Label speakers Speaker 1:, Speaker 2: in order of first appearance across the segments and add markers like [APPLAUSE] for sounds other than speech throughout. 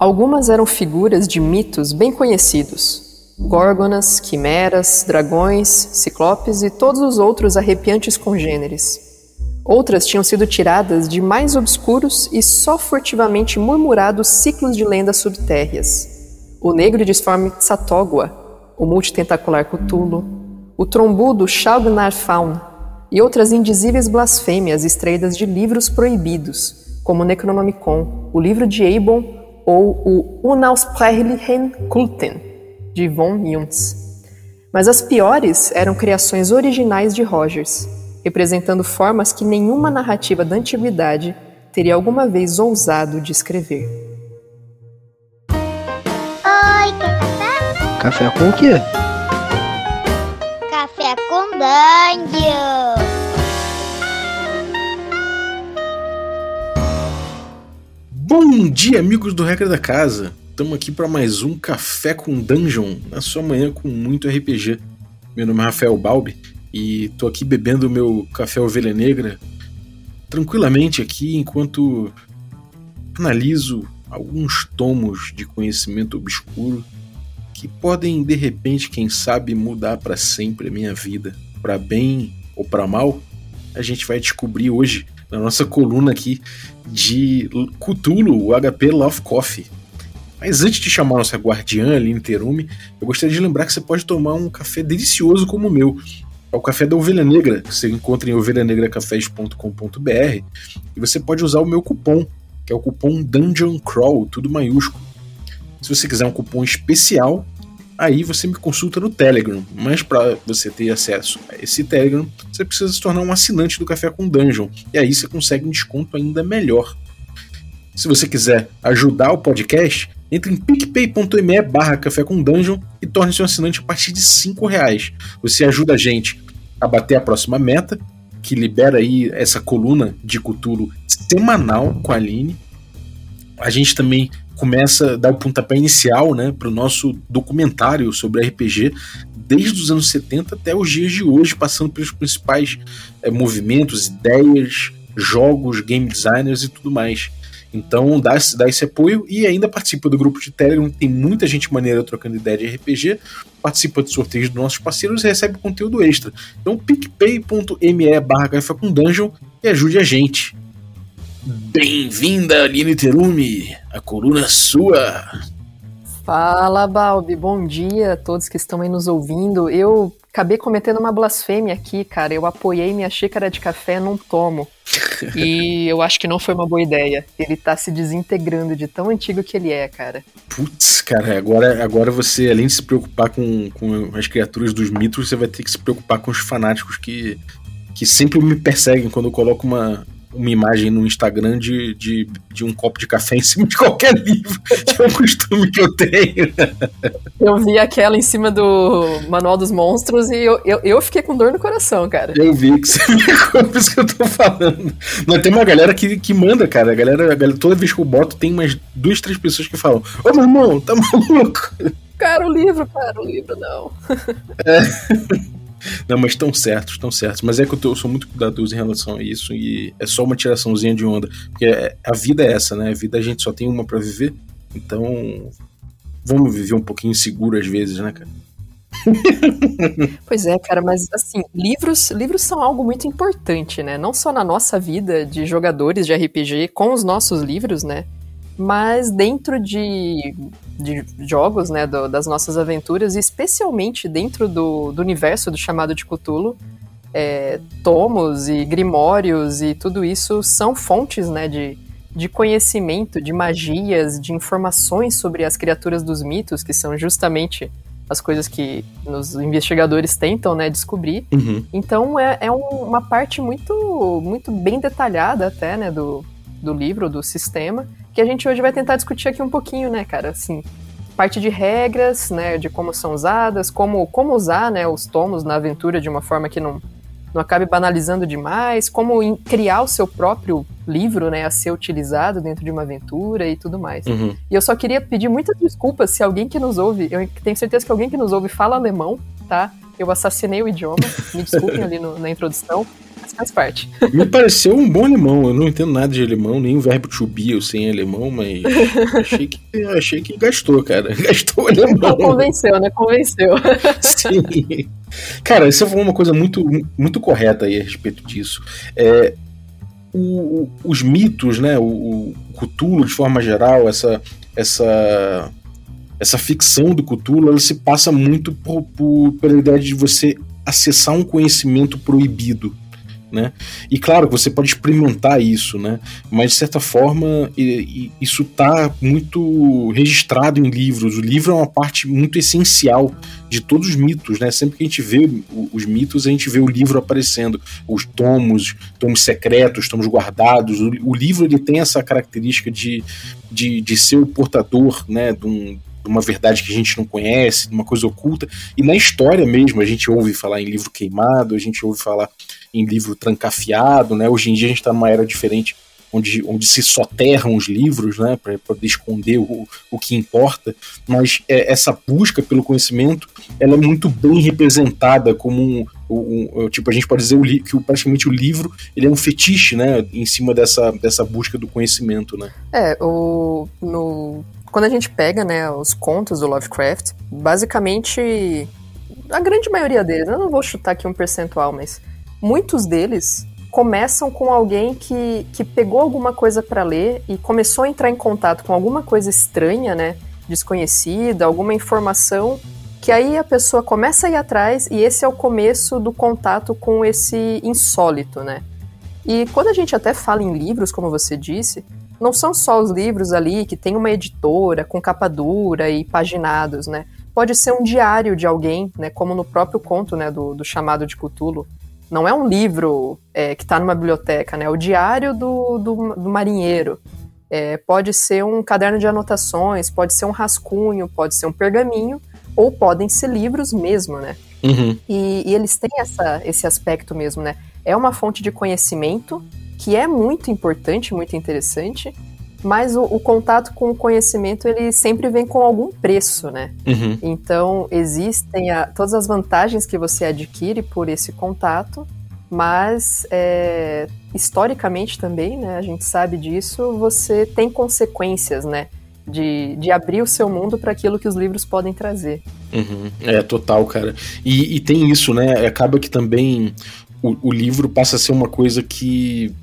Speaker 1: Algumas eram figuras de mitos bem conhecidos: górgonas, quimeras, dragões, ciclopes e todos os outros arrepiantes congêneres. Outras tinham sido tiradas de mais obscuros e só furtivamente murmurados ciclos de lendas subtérreas. O negro disforme Tsatogwa, o multitentacular Cthulhu, o trombudo Shalgnar Faun e outras indizíveis blasfêmias extraídas de livros proibidos, como Necronomicon, o livro de Eibon ou o Unaussprechlichen Kulten, de von Junz. Mas as piores eram criações originais de Rogers, representando formas que nenhuma narrativa da antiguidade teria alguma vez ousado descrever.
Speaker 2: Oi, quer café?
Speaker 3: Café com o quê?
Speaker 2: Café com Dungeon!
Speaker 4: Bom dia, amigos do Regra da Casa. Estamos aqui para mais um Café com Dungeon, na sua manhã com muito RPG. Meu nome é Rafael Balbi e tô aqui bebendo meu café ovelha negra tranquilamente aqui enquanto analiso alguns tomos de conhecimento obscuro que podem de repente, quem sabe, mudar para sempre a minha vida, para bem ou para mal. A gente vai descobrir hoje na nossa coluna aqui de Cthulhu, o HP Love Coffee. Mas antes de chamar nossa guardiã, Terume, eu gostaria de lembrar que você pode tomar um café delicioso como o meu. É o café da Ovelha Negra, que você encontra em ovelhanegracafés.com.br e você pode usar o meu cupom, que é o cupom Dungeon Crawl, tudo maiúsculo. Se você quiser um cupom especial, aí você me consulta no Telegram. Mas para você ter acesso a esse Telegram, você precisa se tornar um assinante do Café com Dungeon. E aí você consegue um desconto ainda melhor. Se você quiser ajudar o podcast, entre em picpay.me barra café com dungeon e torne-se um assinante a partir de 5 reais. Você ajuda a gente a bater a próxima meta, que libera aí essa coluna de Cthulhu semanal com a Aline. A gente também começa a dar o pontapé inicial né, para o nosso documentário sobre RPG, desde os anos 70 até os dias de hoje, passando pelos principais é, movimentos, ideias, jogos, game designers e tudo mais. Então dá, dá esse apoio e ainda participa do grupo de Telegram, tem muita gente maneira trocando ideia de RPG, participa de sorteios dos nossos parceiros e recebe conteúdo extra. Então picpay.me barra com dungeon e ajude a gente. Bem-vinda, Aline Terumi! A coluna sua!
Speaker 1: Fala, Balbi, bom dia a todos que estão aí nos ouvindo. Eu acabei cometendo uma blasfêmia aqui, cara. Eu apoiei minha xícara de café num tomo. e [LAUGHS] eu acho que não foi uma boa ideia. Ele tá se desintegrando de tão antigo que ele é, cara.
Speaker 4: Putz, cara, agora, agora você, além de se preocupar com, com as criaturas dos mitos, você vai ter que se preocupar com os fanáticos que, que sempre me perseguem quando eu coloco uma, uma imagem no Instagram de, de, de, um copo de café [LAUGHS] em cima de qualquer livro, que é um costume que eu tenho.
Speaker 1: Eu vi aquela em cima do Manual dos Monstros e eu, eu, eu fiquei com dor no coração, cara.
Speaker 4: Eu vi que você [LAUGHS] ficou, por isso que eu tô falando. Mas tem uma galera que, que manda, cara. A galera, a galera, toda vez que eu boto, tem umas duas, três pessoas que falam: Ô meu irmão, tá [LAUGHS] maluco?
Speaker 1: Cara, o livro, cara, o livro não. É.
Speaker 4: Não, mas estão certos, estão certos. Mas é que eu, tô, eu, sou muito cuidadoso em relação a isso e é só uma tiraçãozinha de onda. Porque é, a vida é essa, né? A vida a gente só tem uma para viver. Então, vamos viver um pouquinho seguro às vezes, né, cara? [LAUGHS]
Speaker 1: pois é, cara, mas assim, livros, livros são algo muito importante, né? Não só na nossa vida de jogadores de RPG com os nossos livros, né? Mas dentro de, de jogos, né, do, das nossas aventuras, especialmente dentro do, do universo do chamado de Cthulhu, é, tomos e grimórios e tudo isso são fontes, né, de, de conhecimento, de magias, de informações sobre as criaturas dos mitos, que são justamente as coisas que os investigadores tentam, né, descobrir. Uhum. Então é, é um, uma parte muito, muito bem detalhada até, né, do, do livro, do sistema, que a gente hoje vai tentar discutir aqui um pouquinho, né, cara? Assim, parte de regras, né, de como são usadas, como, como usar, né, os tomos na aventura de uma forma que não, não acabe banalizando demais, como criar o seu próprio livro, né, a ser utilizado dentro de uma aventura e tudo mais. Uhum. E eu só queria pedir muitas desculpas se alguém que nos ouve, eu tenho certeza que alguém que nos ouve fala alemão, tá? Eu assassinei o idioma, me desculpem ali no, na introdução. Faz parte. [LAUGHS]
Speaker 4: Me pareceu um bom alemão. Eu não entendo nada de alemão, nem o verbo to be eu sei em alemão, mas achei que, achei que gastou, cara. [LAUGHS] Gastou o alemão.
Speaker 1: Convenceu, né? Convenceu. [LAUGHS]
Speaker 4: Sim. Cara, você falou uma coisa muito, muito correta aí a respeito disso. É, o, os mitos, né? O, o Cthulhu, de forma geral, essa, essa, essa ficção do Cthulhu, ela se passa muito por, por, pela ideia de você acessar um conhecimento proibido. Né? E claro, você pode experimentar isso, né? Mas de certa forma isso está muito registrado em livros. O livro é uma parte muito essencial de todos os mitos, né? Sempre que a gente vê os mitos, a gente vê o livro aparecendo, os tomos, tomos secretos, tomos guardados. O, o livro ele tem essa característica de, de, de ser o portador, né? De um, de uma verdade que a gente não conhece, de uma coisa oculta. E na história mesmo, a gente ouve falar em livro queimado, a gente ouve falar em livro trancafiado, né? Hoje em dia a gente está numa era diferente onde, onde se soterram os livros, né, para poder esconder o, o que importa, mas é, essa busca pelo conhecimento, ela é muito bem representada como um, um, um tipo, a gente pode dizer o que o, praticamente o livro, ele é um fetiche, né, em cima dessa, dessa busca do conhecimento, né.
Speaker 1: É, o, no, quando a gente pega, né, os contos do Lovecraft, basicamente, a grande maioria deles, eu não vou chutar aqui um percentual, mas muitos deles começam com alguém que, que pegou alguma coisa para ler e começou a entrar em contato com alguma coisa estranha, né? Desconhecida, alguma informação, que aí a pessoa começa a ir atrás e esse é o começo do contato com esse insólito, né? E quando a gente até fala em livros, como você disse, não são só os livros ali que tem uma editora com capa dura e paginados, né? Pode ser um diário de alguém, né? Como no próprio conto, né? Do, do chamado de Cthulhu não é um livro é, que está numa biblioteca, né? É o diário do, do, do marinheiro. É, pode ser um caderno de anotações, pode ser um rascunho, pode ser um pergaminho, ou podem ser livros mesmo, né?
Speaker 4: Uhum.
Speaker 1: E, e, eles têm essa, esse aspecto mesmo, né? É uma fonte de conhecimento que é muito importante, muito interessante, mas o, o, contato com o conhecimento ele sempre vem com algum preço, né?
Speaker 4: Uhum.
Speaker 1: Então existem a, todas as vantagens que você adquire por esse contato, mas é, historicamente também, né? A gente sabe disso. Você tem consequências, né? De, de abrir o seu mundo para aquilo que os livros podem trazer.
Speaker 4: Uhum. É total, cara. E, e, tem isso, né? Acaba que também o, o livro passa a ser uma coisa que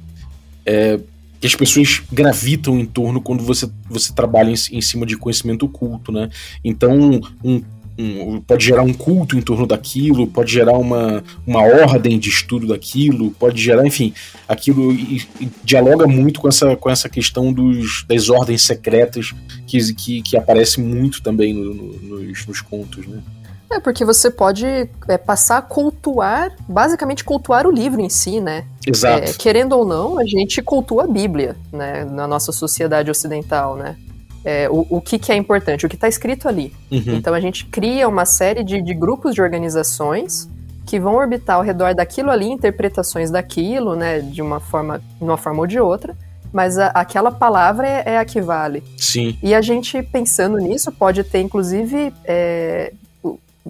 Speaker 4: é, que as pessoas gravitam em torno quando você, você trabalha em, em cima de conhecimento oculto, né? Então, um, um, pode gerar um culto em torno daquilo, pode gerar uma, uma ordem de estudo daquilo, pode gerar, enfim, aquilo e, e dialoga muito com essa, com essa questão dos, das ordens secretas que, que, que aparece muito também no, no, nos, nos contos, né?
Speaker 1: É, porque você pode é, passar a cultuar, basicamente cultuar o livro em si, né?
Speaker 4: Exato.
Speaker 1: É, querendo ou não, a gente cultua a Bíblia, né? Na nossa sociedade ocidental, né? É, o, o que, que, é importante? O que está escrito ali.
Speaker 4: Uhum.
Speaker 1: Então a gente cria uma série de, de, grupos de organizações que vão orbitar ao redor daquilo ali, interpretações daquilo, né? De uma forma, de uma forma ou de outra. Mas a, aquela palavra é, é, a que vale.
Speaker 4: Sim.
Speaker 1: E a gente, pensando nisso, pode ter, inclusive, é,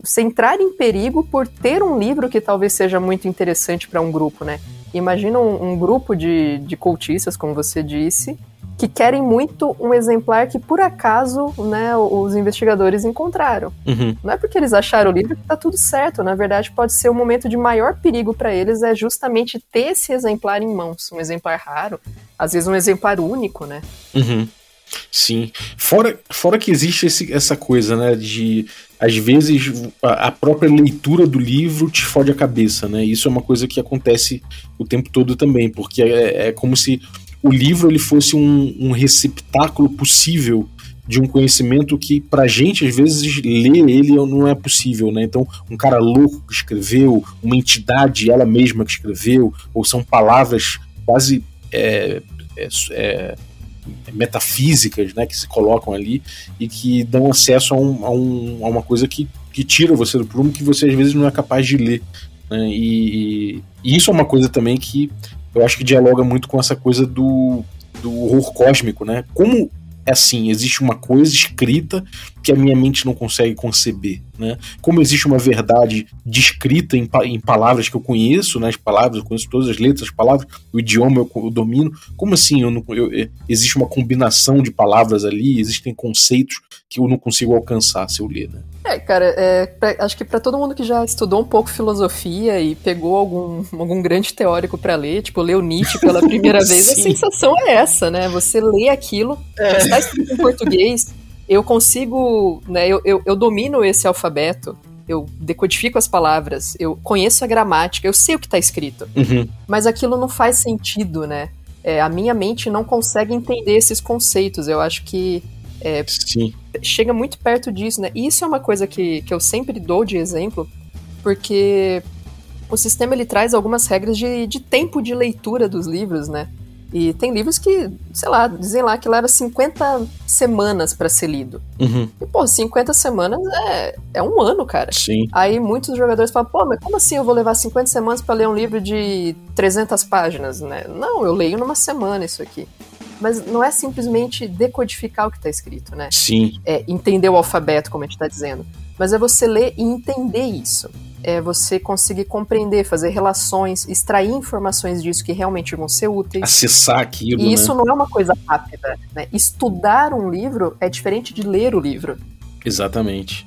Speaker 1: se entrar em perigo por ter um livro que talvez seja muito interessante para um grupo, né? Imagina um, um, grupo de, de cultistas, como você disse, que querem muito um exemplar que por acaso né, os investigadores encontraram.
Speaker 4: Uhum.
Speaker 1: Não é porque eles acharam o livro que está tudo certo. Na verdade, pode ser o momento de maior perigo para eles é justamente ter esse exemplar em mãos, um exemplar raro, às vezes um exemplar único, né?
Speaker 4: Uhum. Sim. Fora, fora que existe esse, essa coisa, né, de às vezes a, a, própria leitura do livro te fode a cabeça, né? Isso é uma coisa que acontece o tempo todo também, porque é, é como se o livro ele fosse um, um receptáculo possível de um conhecimento que pra gente às vezes ler ele não é possível, né? Então, um cara louco que escreveu, uma entidade ela mesma que escreveu, ou são palavras quase é, é, é metafísicas né, que se colocam ali e que dão acesso a, um, a, um, a uma coisa que, que tira você do prumo que você às vezes não é capaz de ler. Né? E, e, isso é uma coisa também que eu acho que dialoga muito com essa coisa do, do horror cósmico, né? Como é assim, existe uma coisa escrita que a minha mente não consegue conceber. né? Como existe uma verdade descrita em, em, palavras que eu conheço, né? As palavras, eu conheço todas as letras, as palavras, o idioma eu, eu domino. Como assim eu não, eu, eu, existe uma combinação de palavras ali, existem conceitos que eu não consigo alcançar se eu ler, né?
Speaker 1: É, cara, é, pra, acho que para todo mundo que já estudou um pouco filosofia e pegou algum, algum grande teórico para ler, tipo, leu Nietzsche pela primeira [LAUGHS] vez, a sensação é essa, né? Você lê aquilo, é. está escrito em português, eu consigo, né, eu, eu, eu domino esse alfabeto, eu decodifico as palavras, eu conheço a gramática, eu sei o que está escrito.
Speaker 4: Uhum.
Speaker 1: Mas aquilo não faz sentido, né? É, a minha mente não consegue entender esses conceitos. Eu acho que é, chega muito perto disso, né? E isso é uma coisa que, que eu sempre dou de exemplo, porque o sistema ele traz algumas regras de, de tempo de leitura dos livros, né? E tem livros que, sei lá, dizem lá que leva 50 semanas para ser lido.
Speaker 4: Uhum.
Speaker 1: E, pô, 50 semanas é, é um ano, cara.
Speaker 4: Sim.
Speaker 1: Aí muitos jogadores falam, pô, mas como assim eu vou levar 50 semanas para ler um livro de 300 páginas, né? Não, eu leio numa semana isso aqui. Mas não é simplesmente decodificar o que está escrito, né?
Speaker 4: Sim.
Speaker 1: É entender o alfabeto, como a gente está dizendo. Mas é você ler e entender isso é você conseguir compreender, fazer relações, extrair informações disso que realmente vão ser úteis.
Speaker 4: Acessar aquilo.
Speaker 1: E isso
Speaker 4: né?
Speaker 1: não é uma coisa rápida. Né? Estudar um livro é diferente de ler o livro.
Speaker 4: Exatamente.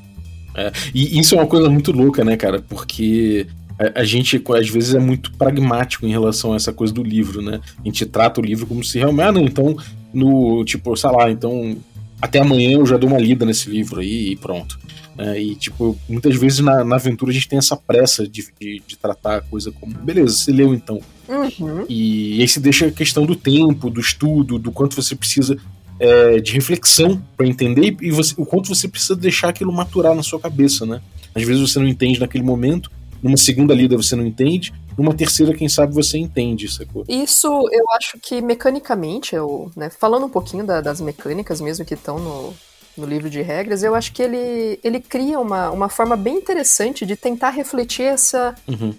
Speaker 4: É, e isso é uma coisa muito louca, né, cara? Porque a, a, gente, às vezes, é muito pragmático em relação a essa coisa do livro, né? A gente trata o livro como se realmente, ah, não, então, no, tipo, sei lá, então, até amanhã eu já dou uma lida nesse livro aí e pronto. É, e, tipo, muitas vezes na, na, aventura a gente tem essa pressa de, de, de, tratar a coisa como, beleza, você leu então.
Speaker 1: Uhum.
Speaker 4: E, e aí se deixa a questão do tempo, do estudo, do quanto você precisa é, de reflexão para entender e você, o quanto você precisa deixar aquilo maturar na sua cabeça, né? Às vezes você não entende naquele momento, numa segunda lida você não entende, numa terceira, quem sabe, você entende, sacou?
Speaker 1: Isso eu acho que mecanicamente, eu, né, falando um pouquinho da, das mecânicas mesmo que estão no, no livro de regras, eu acho que ele, ele cria uma, uma forma bem interessante de tentar refletir essa,
Speaker 4: uhum.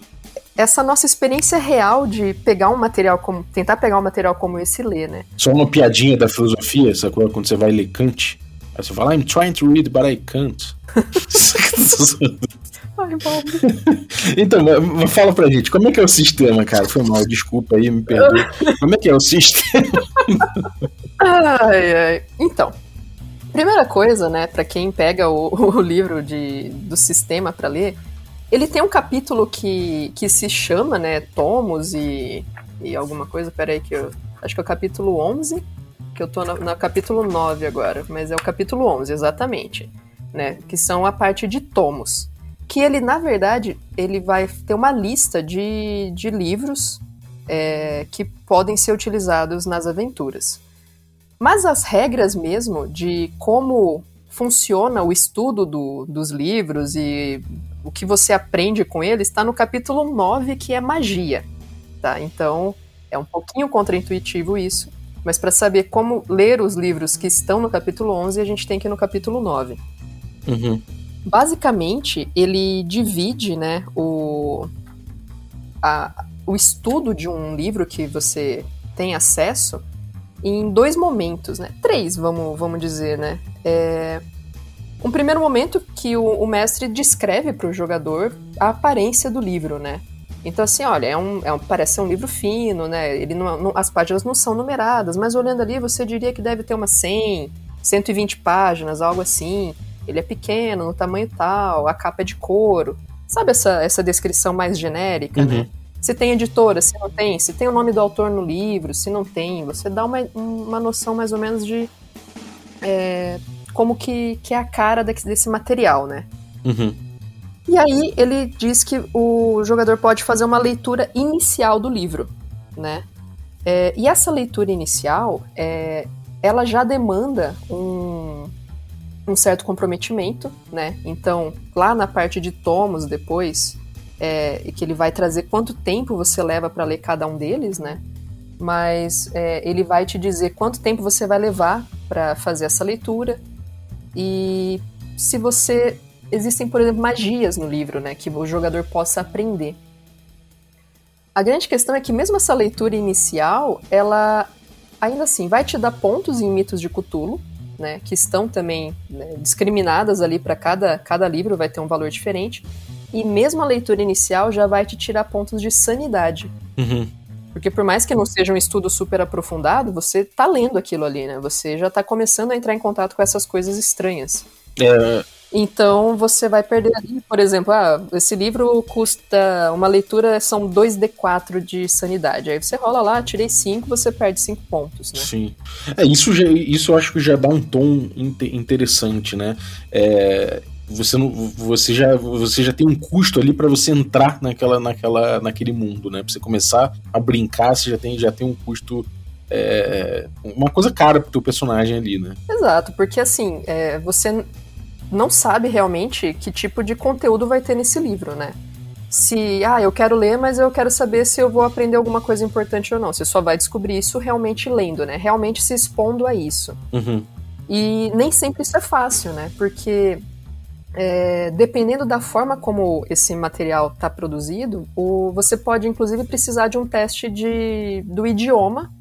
Speaker 1: essa nossa experiência real de pegar um material como. tentar pegar um material como esse e ler, né?
Speaker 4: Só uma piadinha da filosofia, sacou? Quando você vai ler Kant. Aí você fala, I'm trying to read, but I can't. [LAUGHS] [LAUGHS]
Speaker 1: Ai, [LAUGHS]
Speaker 4: então, fala pra gente, como é que é o sistema, cara? Foi mal, desculpa aí, me perdoe. Como é que é o sistema? [LAUGHS]
Speaker 1: ai, ai. Então, Primeira coisa, né, para quem pega o, [LAUGHS] o, livro de, do sistema para ler, ele tem um capítulo que, que se chama, né, Tomos e, e alguma coisa, peraí que eu... Acho que é o capítulo 11, que eu tô no, no capítulo 9 agora, mas é o capítulo 11, exatamente, né, que são a parte de Tomos. Que ele, na verdade, ele vai ter uma lista de, de livros é, que podem ser utilizados nas aventuras. Mas as regras mesmo de como funciona o estudo do, dos livros e o que você aprende com eles está no capítulo 9, que é magia. Tá? Então, é um pouquinho contraintuitivo isso, mas para saber como ler os livros que estão no capítulo 11, a gente tem que ir no capítulo 9.
Speaker 4: Uhum.
Speaker 1: Basicamente, ele divide né, o, a, o estudo de um livro que você tem acesso em dois momentos, né? Três, vamos, vamos dizer, né? É... Um primeiro momento que o, o mestre descreve para o jogador a aparência do livro, né? Então, assim, olha, é um, é um, parece ser um livro fino, né? Ele não, não, as páginas não são numeradas, mas olhando ali você diria que deve ter umas 100, 120 páginas, algo assim. Ele é pequeno, no tamanho tal, a capa é de couro. Sabe essa, essa descrição mais genérica, né?
Speaker 4: uhum.
Speaker 1: né? Se tem editora, se não tem, se tem o nome do autor no livro, se não tem, você dá uma, uma noção mais ou menos de é, como que, que é a cara desse material, né?
Speaker 4: Uhum.
Speaker 1: E aí ele diz que o jogador pode fazer uma leitura inicial do livro, né? É, e essa leitura inicial, é, ela já demanda um, um certo comprometimento, né? Então, lá na parte de tomos depois, é, que ele vai trazer quanto tempo você leva para ler cada um deles, né? Mas é, ele vai te dizer quanto tempo você vai levar para fazer essa leitura e se você existem, por exemplo, magias no livro, né, que o jogador possa aprender. A grande questão é que mesmo essa leitura inicial, ela ainda assim vai te dar pontos em mitos de Cthulhu, né, que estão também né, discriminadas ali para cada, cada livro, vai ter um valor diferente. E mesmo a leitura inicial já vai te tirar pontos de sanidade.
Speaker 4: Uhum.
Speaker 1: Porque por mais que não seja um estudo super aprofundado, você tá lendo aquilo ali, né? Você já tá começando a entrar em contato com essas coisas estranhas.
Speaker 4: É,
Speaker 1: Então você vai perder ali, por exemplo, ah, esse livro custa uma leitura são 2d4 de sanidade. Aí você rola lá, tirei 5, você perde 5 pontos, né?
Speaker 4: Sim. É, isso, já, isso eu acho que já dá um tom inte- interessante, né? É, você, não, você, já, você já tem um custo ali para você entrar naquela, naquela, naquele mundo, né? Pra você começar a brincar, você já tem, já tem um custo. é, uma coisa cara pro teu personagem ali, né?
Speaker 1: Exato, porque assim, é, você não sabe realmente que tipo de conteúdo vai ter nesse livro, né? Se, ah, eu quero ler, mas eu quero saber se eu vou aprender alguma coisa importante ou não. Você só vai descobrir isso realmente lendo, né? Realmente se expondo a isso.
Speaker 4: Uhum.
Speaker 1: E nem sempre isso é fácil, né? Porque é, dependendo da forma como esse material está produzido, o, você pode inclusive precisar de um teste de, do idioma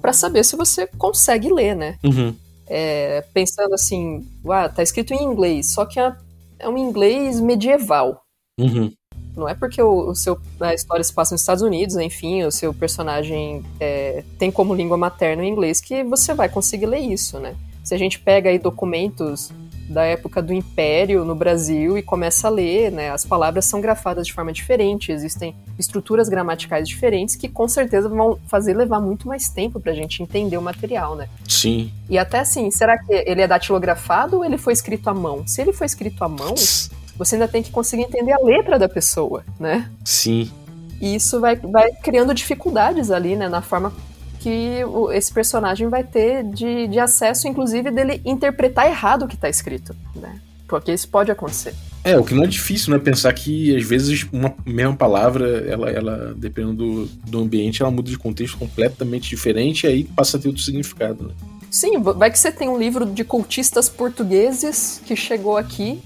Speaker 1: para saber se você consegue ler, né?
Speaker 4: Uhum.
Speaker 1: É, pensando assim, ah, tá escrito em inglês, só que é, é um inglês medieval.
Speaker 4: Uhum.
Speaker 1: Não é porque o, o seu, a história se passa nos Estados Unidos, enfim, o seu personagem é, tem como língua materna o inglês que você vai conseguir ler isso, né? Se a gente pega aí documentos da época do Império no Brasil e começa a ler, né, as palavras são grafadas de forma diferente, existem estruturas gramaticais diferentes que com certeza vão fazer levar muito mais tempo pra gente entender o material, né?
Speaker 4: Sim.
Speaker 1: E até assim, será que ele é datilografado ou ele foi escrito à mão? Se ele foi escrito à mão, você ainda tem que conseguir entender a letra da pessoa, né?
Speaker 4: Sim.
Speaker 1: E isso vai, vai criando dificuldades ali, né, na forma que o- esse personagem vai ter de, de acesso, inclusive, dele interpretar errado o que tá escrito, né? Porque isso pode acontecer.
Speaker 4: É, o que não é difícil, né? Pensar que às vezes uma mesma palavra, ela, ela dependendo do, do ambiente, ela muda de contexto completamente diferente e aí passa a ter outro significado, né?
Speaker 1: Sim, vai que você tem um livro de cultistas portugueses que chegou aqui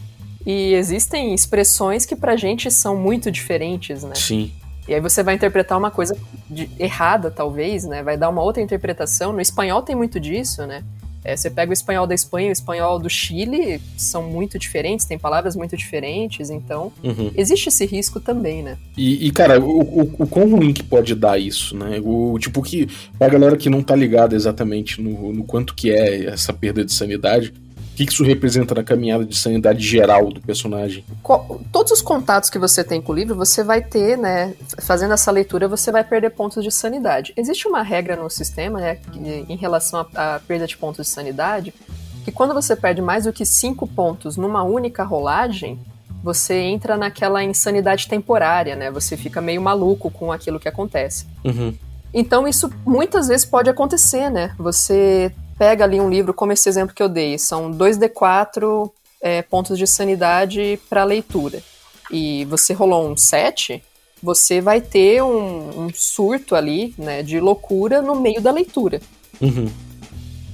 Speaker 1: e existem expressões que pra gente são muito diferentes, né?
Speaker 4: Sim.
Speaker 1: E aí você vai interpretar uma coisa de- errada, talvez, né? Vai dar uma outra interpretação. No espanhol tem muito disso, né? É, você pega o espanhol da Espanha e o espanhol do Chile, são muito diferentes, tem palavras muito diferentes, então
Speaker 4: Uhum.
Speaker 1: existe esse risco também, né?
Speaker 4: E, e, cara, o, o, o quão ruim que pode dar isso, né? O tipo que pra galera que não tá ligada exatamente no, no quanto que é essa perda de sanidade, que, que isso representa na caminhada de sanidade geral do personagem?
Speaker 1: Todos os contatos que você tem com o livro, você vai ter, né? Fazendo essa leitura, você vai perder pontos de sanidade. Existe uma regra no sistema, né? Em relação à à perda de pontos de sanidade, que quando você perde mais do que 5 pontos numa única rolagem, você entra naquela insanidade temporária, né? Você fica meio maluco com aquilo que acontece.
Speaker 4: Uhum.
Speaker 1: Então isso muitas vezes pode acontecer, né? Você pega ali um livro, como esse exemplo que eu dei, são 2d4 é, pontos de sanidade para leitura. E você rolou um 7, você vai ter um, um surto ali, né, de loucura no meio da leitura.
Speaker 4: Uhum.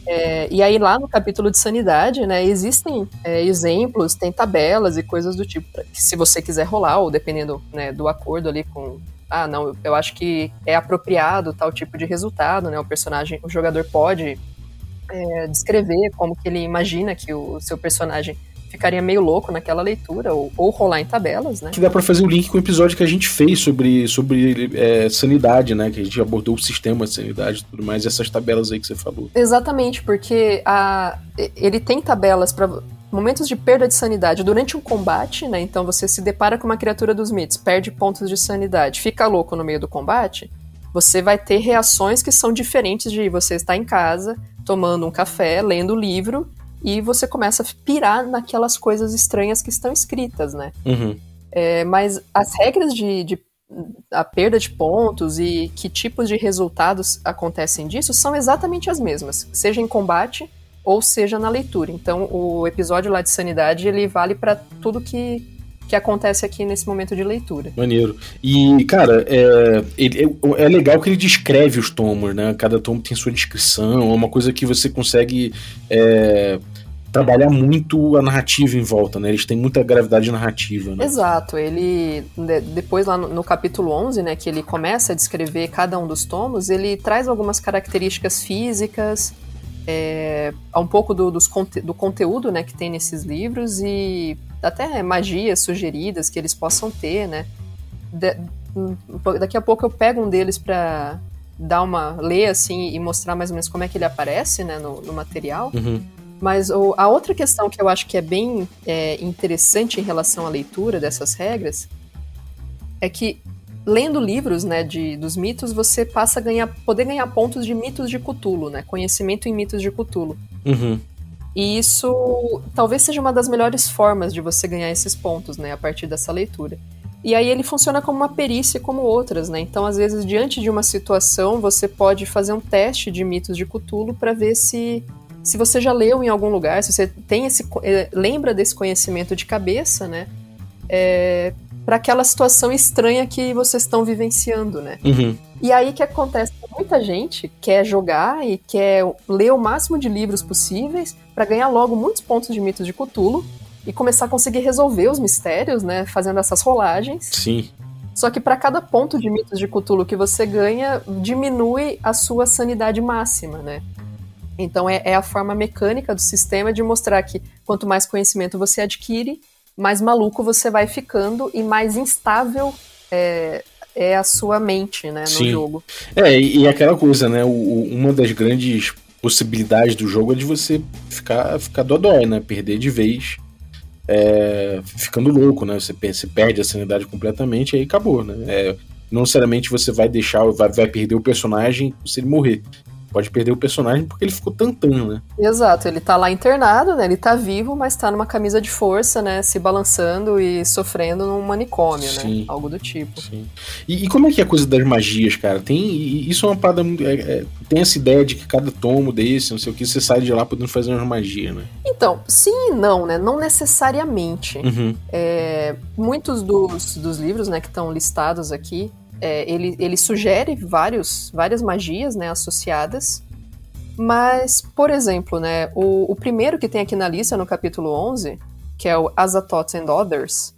Speaker 1: É, e aí lá no capítulo de sanidade, né, existem é, exemplos, tem tabelas e coisas do tipo, que se você quiser rolar, ou dependendo né, do acordo ali com, ah, não, eu acho que é apropriado tal tipo de resultado, né, o personagem, o jogador pode é, descrever como que ele imagina que o seu personagem ficaria meio louco naquela leitura, ou, ou rolar em tabelas, né.
Speaker 4: Que dá pra fazer o link com o episódio que a gente fez sobre, sobre é, sanidade, né? Que a gente abordou o sistema de sanidade e tudo mais, e essas tabelas aí que você falou.
Speaker 1: Exatamente, porque a, ele tem tabelas para momentos de perda de sanidade durante um combate, né? Então você se depara com uma criatura dos mitos, perde pontos de sanidade, fica louco no meio do combate, você vai ter reações que são diferentes de você estar em casa, tomando um café, lendo o livro, e você começa a pirar naquelas coisas estranhas que estão escritas, né?
Speaker 4: Uhum.
Speaker 1: É, mas as regras de, de a perda de pontos e que tipos de resultados acontecem disso são exatamente as mesmas, seja em combate ou seja na leitura. Então, o episódio lá de sanidade ele vale para tudo que, que acontece aqui nesse momento de leitura.
Speaker 4: Maneiro. E, cara, é, ele- é, é legal que ele descreve os tomos, né? Cada tomo tem sua descrição, é uma coisa que você consegue é, trabalhar muito a narrativa em volta, né? Eles têm muita gravidade narrativa, né?
Speaker 1: Exato, ele de- depois lá no, no capítulo 11, né, que ele começa a descrever cada um dos tomos, ele traz algumas características físicas é, um pouco do, dos, do conteúdo né, que tem nesses livros e até magias sugeridas que eles possam ter, né? De, daqui a pouco eu pego um deles para dar uma ler assim e mostrar mais ou menos como é que ele aparece né, no, no material.
Speaker 4: Uhum.
Speaker 1: Mas o, a outra questão que eu acho que é bem é, interessante em relação à leitura dessas regras é que lendo livros né, de, dos mitos, você passa a ganhar, poder ganhar pontos de mitos de Cthulhu, né? Conhecimento em mitos de Cthulhu.
Speaker 4: Uhum.
Speaker 1: E isso talvez seja uma das melhores formas de você ganhar esses pontos, né? A partir dessa leitura. E aí ele funciona como uma perícia como outras, né? Então, às vezes, diante de uma situação, você pode fazer um teste de mitos de Cthulhu para ver se se você já leu em algum lugar, se você tem esse eh, lembra desse conhecimento de cabeça, né? É, para aquela situação estranha que vocês estão vivenciando, né?
Speaker 4: Uhum.
Speaker 1: E aí que acontece muita gente quer jogar e quer ler o máximo de livros possíveis para ganhar logo muitos pontos de mitos de Cthulhu e começar a conseguir resolver os mistérios, né, fazendo essas rolagens.
Speaker 4: Sim.
Speaker 1: Só que para cada ponto de mitos de Cthulhu que você ganha, diminui a sua sanidade máxima, né? Então é, é a forma mecânica do sistema de mostrar que quanto mais conhecimento você adquire, mais maluco você vai ficando e mais instável é, é a sua mente, né, no
Speaker 4: Sim.
Speaker 1: jogo.
Speaker 4: É, e, aquela coisa, né? O, o- uma das grandes possibilidades do jogo é de você ficar, ficar dodói, né? Perder de vez. é, ficando louco, né? Você, você perde a sanidade completamente e aí acabou, né? É, não necessariamente você vai deixar, vai, vai perder o personagem se ele morrer. Pode perder o personagem porque ele ficou tantando, né?
Speaker 1: Exato, ele tá lá internado, né? Ele tá vivo, mas tá numa camisa de força, né? Se balançando e sofrendo num manicômio,
Speaker 4: Sim.
Speaker 1: né? Algo do tipo.
Speaker 4: Sim. E, e como é que é a coisa das magias, cara? Tem isso é uma parada é- é, tem essa ideia de que cada tomo desse, não sei o que, você sai de lá podendo fazer umas magias, né?
Speaker 1: Então, sim e não, né? Não necessariamente.
Speaker 4: Uhum.
Speaker 1: É, muitos dos, dos livros né, que estão listados aqui, é, ele, ele sugere vários, várias magias né, associadas, mas, por exemplo, né, o, o primeiro que tem aqui na lista, no capítulo 11, que é o Azathoth and Others,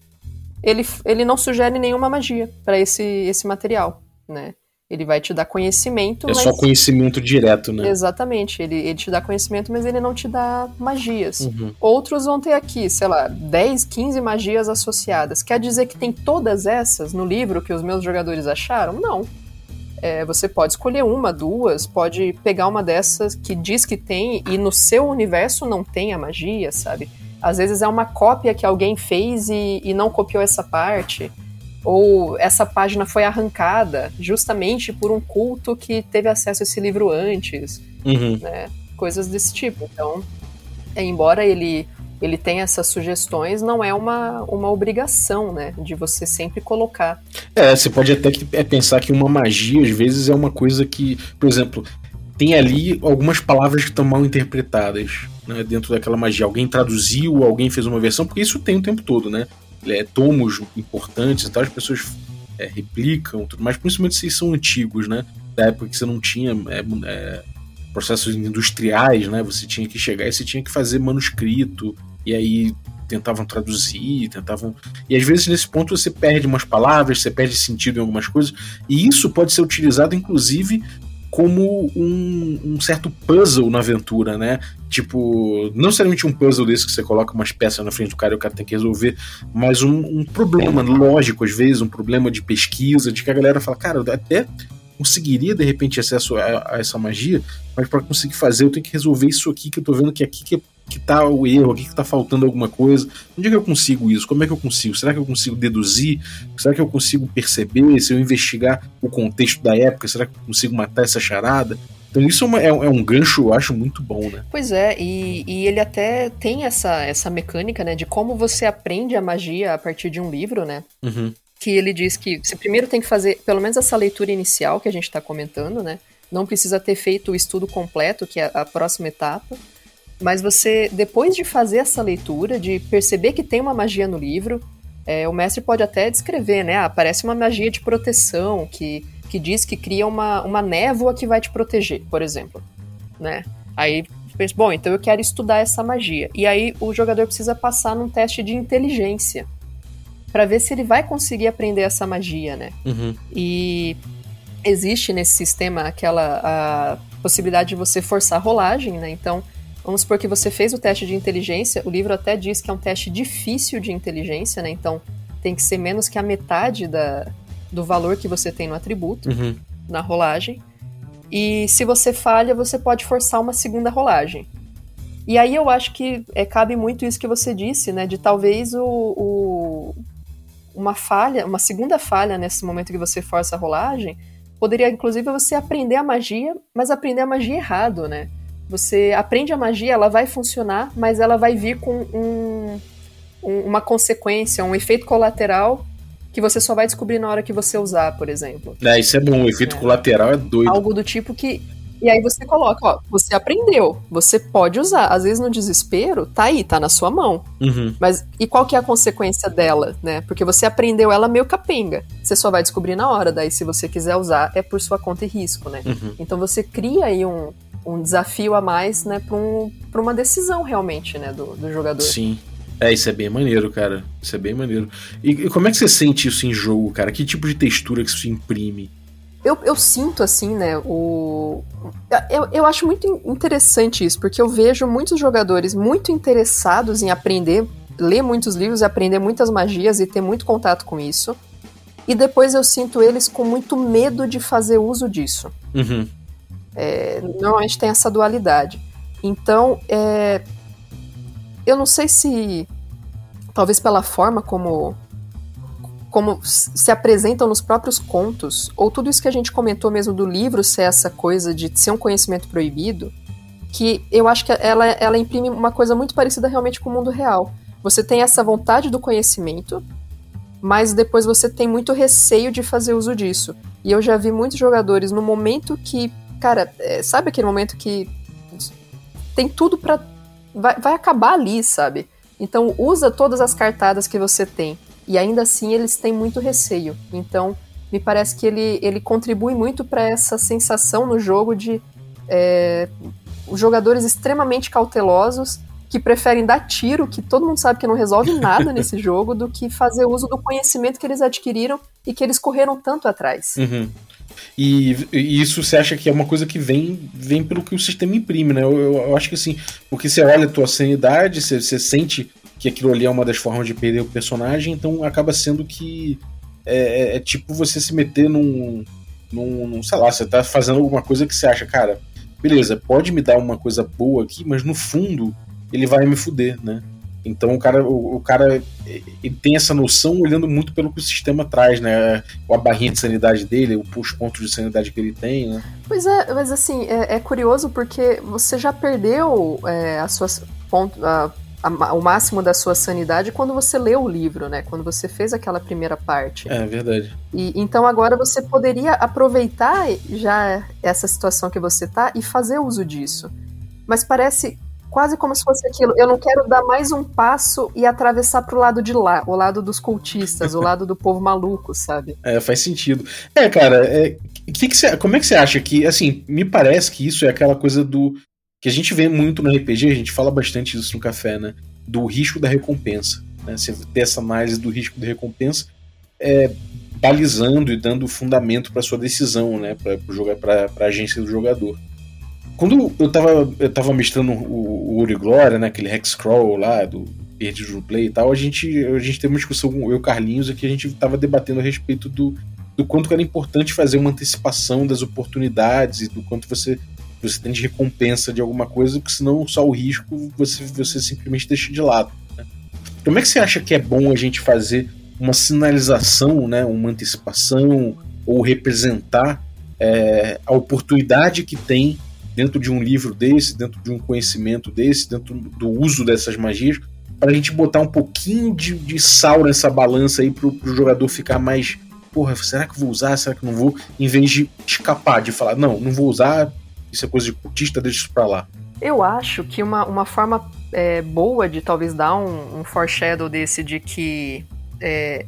Speaker 1: ele, ele não sugere nenhuma magia para esse, esse material, né? Ele vai te dar conhecimento,
Speaker 4: É
Speaker 1: mas...
Speaker 4: só conhecimento direto, né?
Speaker 1: Exatamente, ele, ele te dá conhecimento, mas ele não te dá magias.
Speaker 4: Uhum.
Speaker 1: Outros vão ter aqui, sei lá, 10, 15 magias associadas. Quer dizer que tem todas essas no livro que os meus jogadores acharam? Não. É, você pode escolher uma, duas, pode pegar uma dessas que diz que tem e no seu universo não tem a magia, sabe? Às vezes é uma cópia que alguém fez e, e não copiou essa parte. Ou essa página foi arrancada justamente por um culto que teve acesso a esse livro antes
Speaker 4: Uhum.
Speaker 1: né? Coisas desse tipo. Então, é, embora ele ele tenha essas sugestões, não é uma, uma obrigação, né? De você sempre colocar.
Speaker 4: É, você pode até que- é, pensar que uma magia, às vezes, é uma coisa que, por exemplo, tem ali algumas palavras que estão mal interpretadas né, dentro daquela magia. Alguém traduziu, alguém fez uma versão, porque isso tem o tempo todo, né? É, tomos importantes e tal, as pessoas é, replicam, tudo mais, principalmente se são antigos, né? Da época que você não tinha é, é, processos industriais, né? Você tinha que chegar e você tinha que fazer manuscrito, e aí tentavam traduzir, tentavam. E às vezes nesse ponto você perde umas palavras, você perde sentido em algumas coisas, e isso pode ser utilizado inclusive como um, um certo puzzle na aventura, né? Tipo, não necessariamente um puzzle desse que você coloca umas peças na frente do cara e o cara tem que resolver, mas um, um problema lógico, às vezes, um problema de pesquisa, de que a galera fala, cara, até conseguiria de repente acesso a, a essa magia, mas para conseguir fazer eu tenho que resolver isso aqui que eu tô vendo que aqui que, que tá o erro, aqui que tá faltando alguma coisa. Onde é que eu consigo isso? Como é que eu consigo? Será que eu consigo deduzir? Será que eu consigo perceber? Se eu investigar o contexto da época, será que eu consigo matar essa charada? Então isso é, uma- é um- é um gancho, eu acho, muito bom, né?
Speaker 1: Pois é, e, e ele até tem essa, essa mecânica, né? De como você aprende a magia a partir de um livro, né?
Speaker 4: Uhum.
Speaker 1: que ele diz que você primeiro tem que fazer pelo menos essa leitura inicial que a gente está comentando, né? Não precisa ter feito o estudo completo, que é a próxima etapa. Mas você, depois de fazer essa leitura, de perceber que tem uma magia no livro, é, o mestre pode até descrever, né? Ah, aparece uma magia de proteção que, que diz que cria uma, uma névoa que vai te proteger, por exemplo, né? Aí pensa, bom, então eu quero estudar essa magia. E aí o jogador precisa passar num teste de inteligência para ver se ele vai conseguir aprender essa magia, né?
Speaker 4: Uhum.
Speaker 1: E existe nesse sistema aquela a possibilidade de você forçar a rolagem, né? Então, vamos supor que você fez o teste de inteligência, o livro até diz que é um teste difícil de inteligência, né? Então, tem que ser menos que a metade da, do valor que você tem no atributo,
Speaker 4: Uhum.
Speaker 1: na rolagem. E se você falha, você pode forçar uma segunda rolagem. E aí eu acho que é, cabe muito isso que você disse, né? De talvez o, o- uma falha, uma segunda falha nesse momento que você força a rolagem, poderia inclusive você aprender a magia, mas aprender a magia errado, né? Você aprende a magia, ela vai funcionar, mas ela vai vir com um- um- uma consequência, um efeito colateral que você só vai descobrir na hora que você usar, por exemplo.
Speaker 4: É, isso é bom. O efeito
Speaker 1: É.
Speaker 4: colateral é doido.
Speaker 1: Algo do tipo que. E aí você coloca, ó, você aprendeu, você pode usar. Às vezes no desespero, tá aí, tá na sua mão.
Speaker 4: Uhum.
Speaker 1: Mas e qual que é a consequência dela, né? Porque você aprendeu ela meio capenga. Você só vai descobrir na hora, daí se você quiser usar, é por sua conta e risco, né?
Speaker 4: Uhum.
Speaker 1: Então você cria aí um, um desafio a mais, né, pra, um, pra uma decisão realmente, né, do, do jogador.
Speaker 4: Sim. É, isso é bem maneiro, cara. Isso é bem maneiro. E, e como é que você sente isso em jogo, cara? Que tipo de textura que isso imprime?
Speaker 1: Eu, eu sinto assim, né, o... Eu, eu acho muito in- interessante isso, porque eu vejo muitos jogadores muito interessados em aprender, ler muitos livros e aprender muitas magias e ter muito contato com isso. E depois eu sinto eles com muito medo de fazer uso disso.
Speaker 4: Uhum.
Speaker 1: É, normalmente tem essa dualidade. Então, é, eu não sei se, talvez pela forma como, como se apresentam nos próprios contos, ou tudo isso que a gente comentou mesmo do livro ser essa coisa de ser um conhecimento proibido, que eu acho que ela, ela imprime uma coisa muito parecida realmente com o mundo real. Você tem essa vontade do conhecimento, mas depois você tem muito receio de fazer uso disso. E eu já vi muitos jogadores no momento que cara, é, sabe aquele momento que tem tudo pra. Vai, vai acabar ali, sabe? Então usa todas as cartadas que você tem. E ainda assim eles têm muito receio. Então me parece que ele, ele contribui muito para essa sensação no jogo de é, os jogadores extremamente cautelosos que preferem dar tiro, que todo mundo sabe que não resolve [LAUGHS] nada nesse jogo, do que fazer uso do conhecimento que eles adquiriram e que eles correram tanto atrás.
Speaker 4: Uhum. E, e isso você acha que é uma coisa que vem, vem pelo que o sistema imprime, né? Eu, eu- eu acho que sim. Porque você olha a tua sanidade, você, você sente que aquilo ali é uma das formas de perder o personagem, então acaba sendo que é, é- é tipo você se meter num, num, num, sei lá, você tá fazendo alguma coisa que você acha, cara, beleza, pode me dar uma coisa boa aqui, mas no fundo ele vai me fuder, né? Então o cara, o, o cara ele tem essa noção olhando muito pelo que o sistema traz, né? A barrinha de sanidade dele, os pontos de sanidade que ele tem, né?
Speaker 1: Pois é, mas assim, é, é curioso porque você já perdeu é, as suas ponto, a- a- o máximo da sua sanidade quando você leu o livro, né? Quando você fez aquela primeira parte.
Speaker 4: É verdade.
Speaker 1: E, então agora você poderia aproveitar já essa situação que você tá e fazer uso disso. Mas parece quase como se fosse aquilo. Eu não quero dar mais um passo e atravessar pro lado de lá, o lado dos cultistas, o lado do povo maluco, sabe? [LAUGHS]
Speaker 4: É, faz sentido. É, cara, é, que que você- como é que você acha que, assim, me parece que isso é aquela coisa do. que a gente vê muito no RPG, a gente fala bastante disso no café, né? Do risco da recompensa. Né? Você ter essa análise do risco da recompensa, é, balizando e dando fundamento para sua decisão, né? Para a agência do jogador. Quando eu tava, eu tava mestrando o, o Ouro e Glória, né? Aquele Hexcrawl lá, do Perdido no Play e tal, a gente, a gente teve uma discussão eu e o Carlinhos aqui, a gente tava debatendo a respeito do, do quanto era importante fazer uma antecipação das oportunidades e do quanto você, você tem de recompensa de alguma coisa, porque senão só o risco você, você simplesmente deixa de lado. né? Como é que você acha que é bom a gente fazer uma sinalização, né, uma antecipação, ou representar é, a oportunidade que tem dentro de um livro desse, dentro de um conhecimento desse, dentro do uso dessas magias, para a gente botar um pouquinho de, de sal nessa balança aí pro, pro jogador ficar mais. Porra, será que eu vou usar? Será que não vou? Em vez de escapar, de falar, não, não vou usar, isso é coisa de cultista, deixa isso pra lá.
Speaker 1: Eu acho que uma, uma forma é, boa de talvez dar um, um foreshadow desse de que é,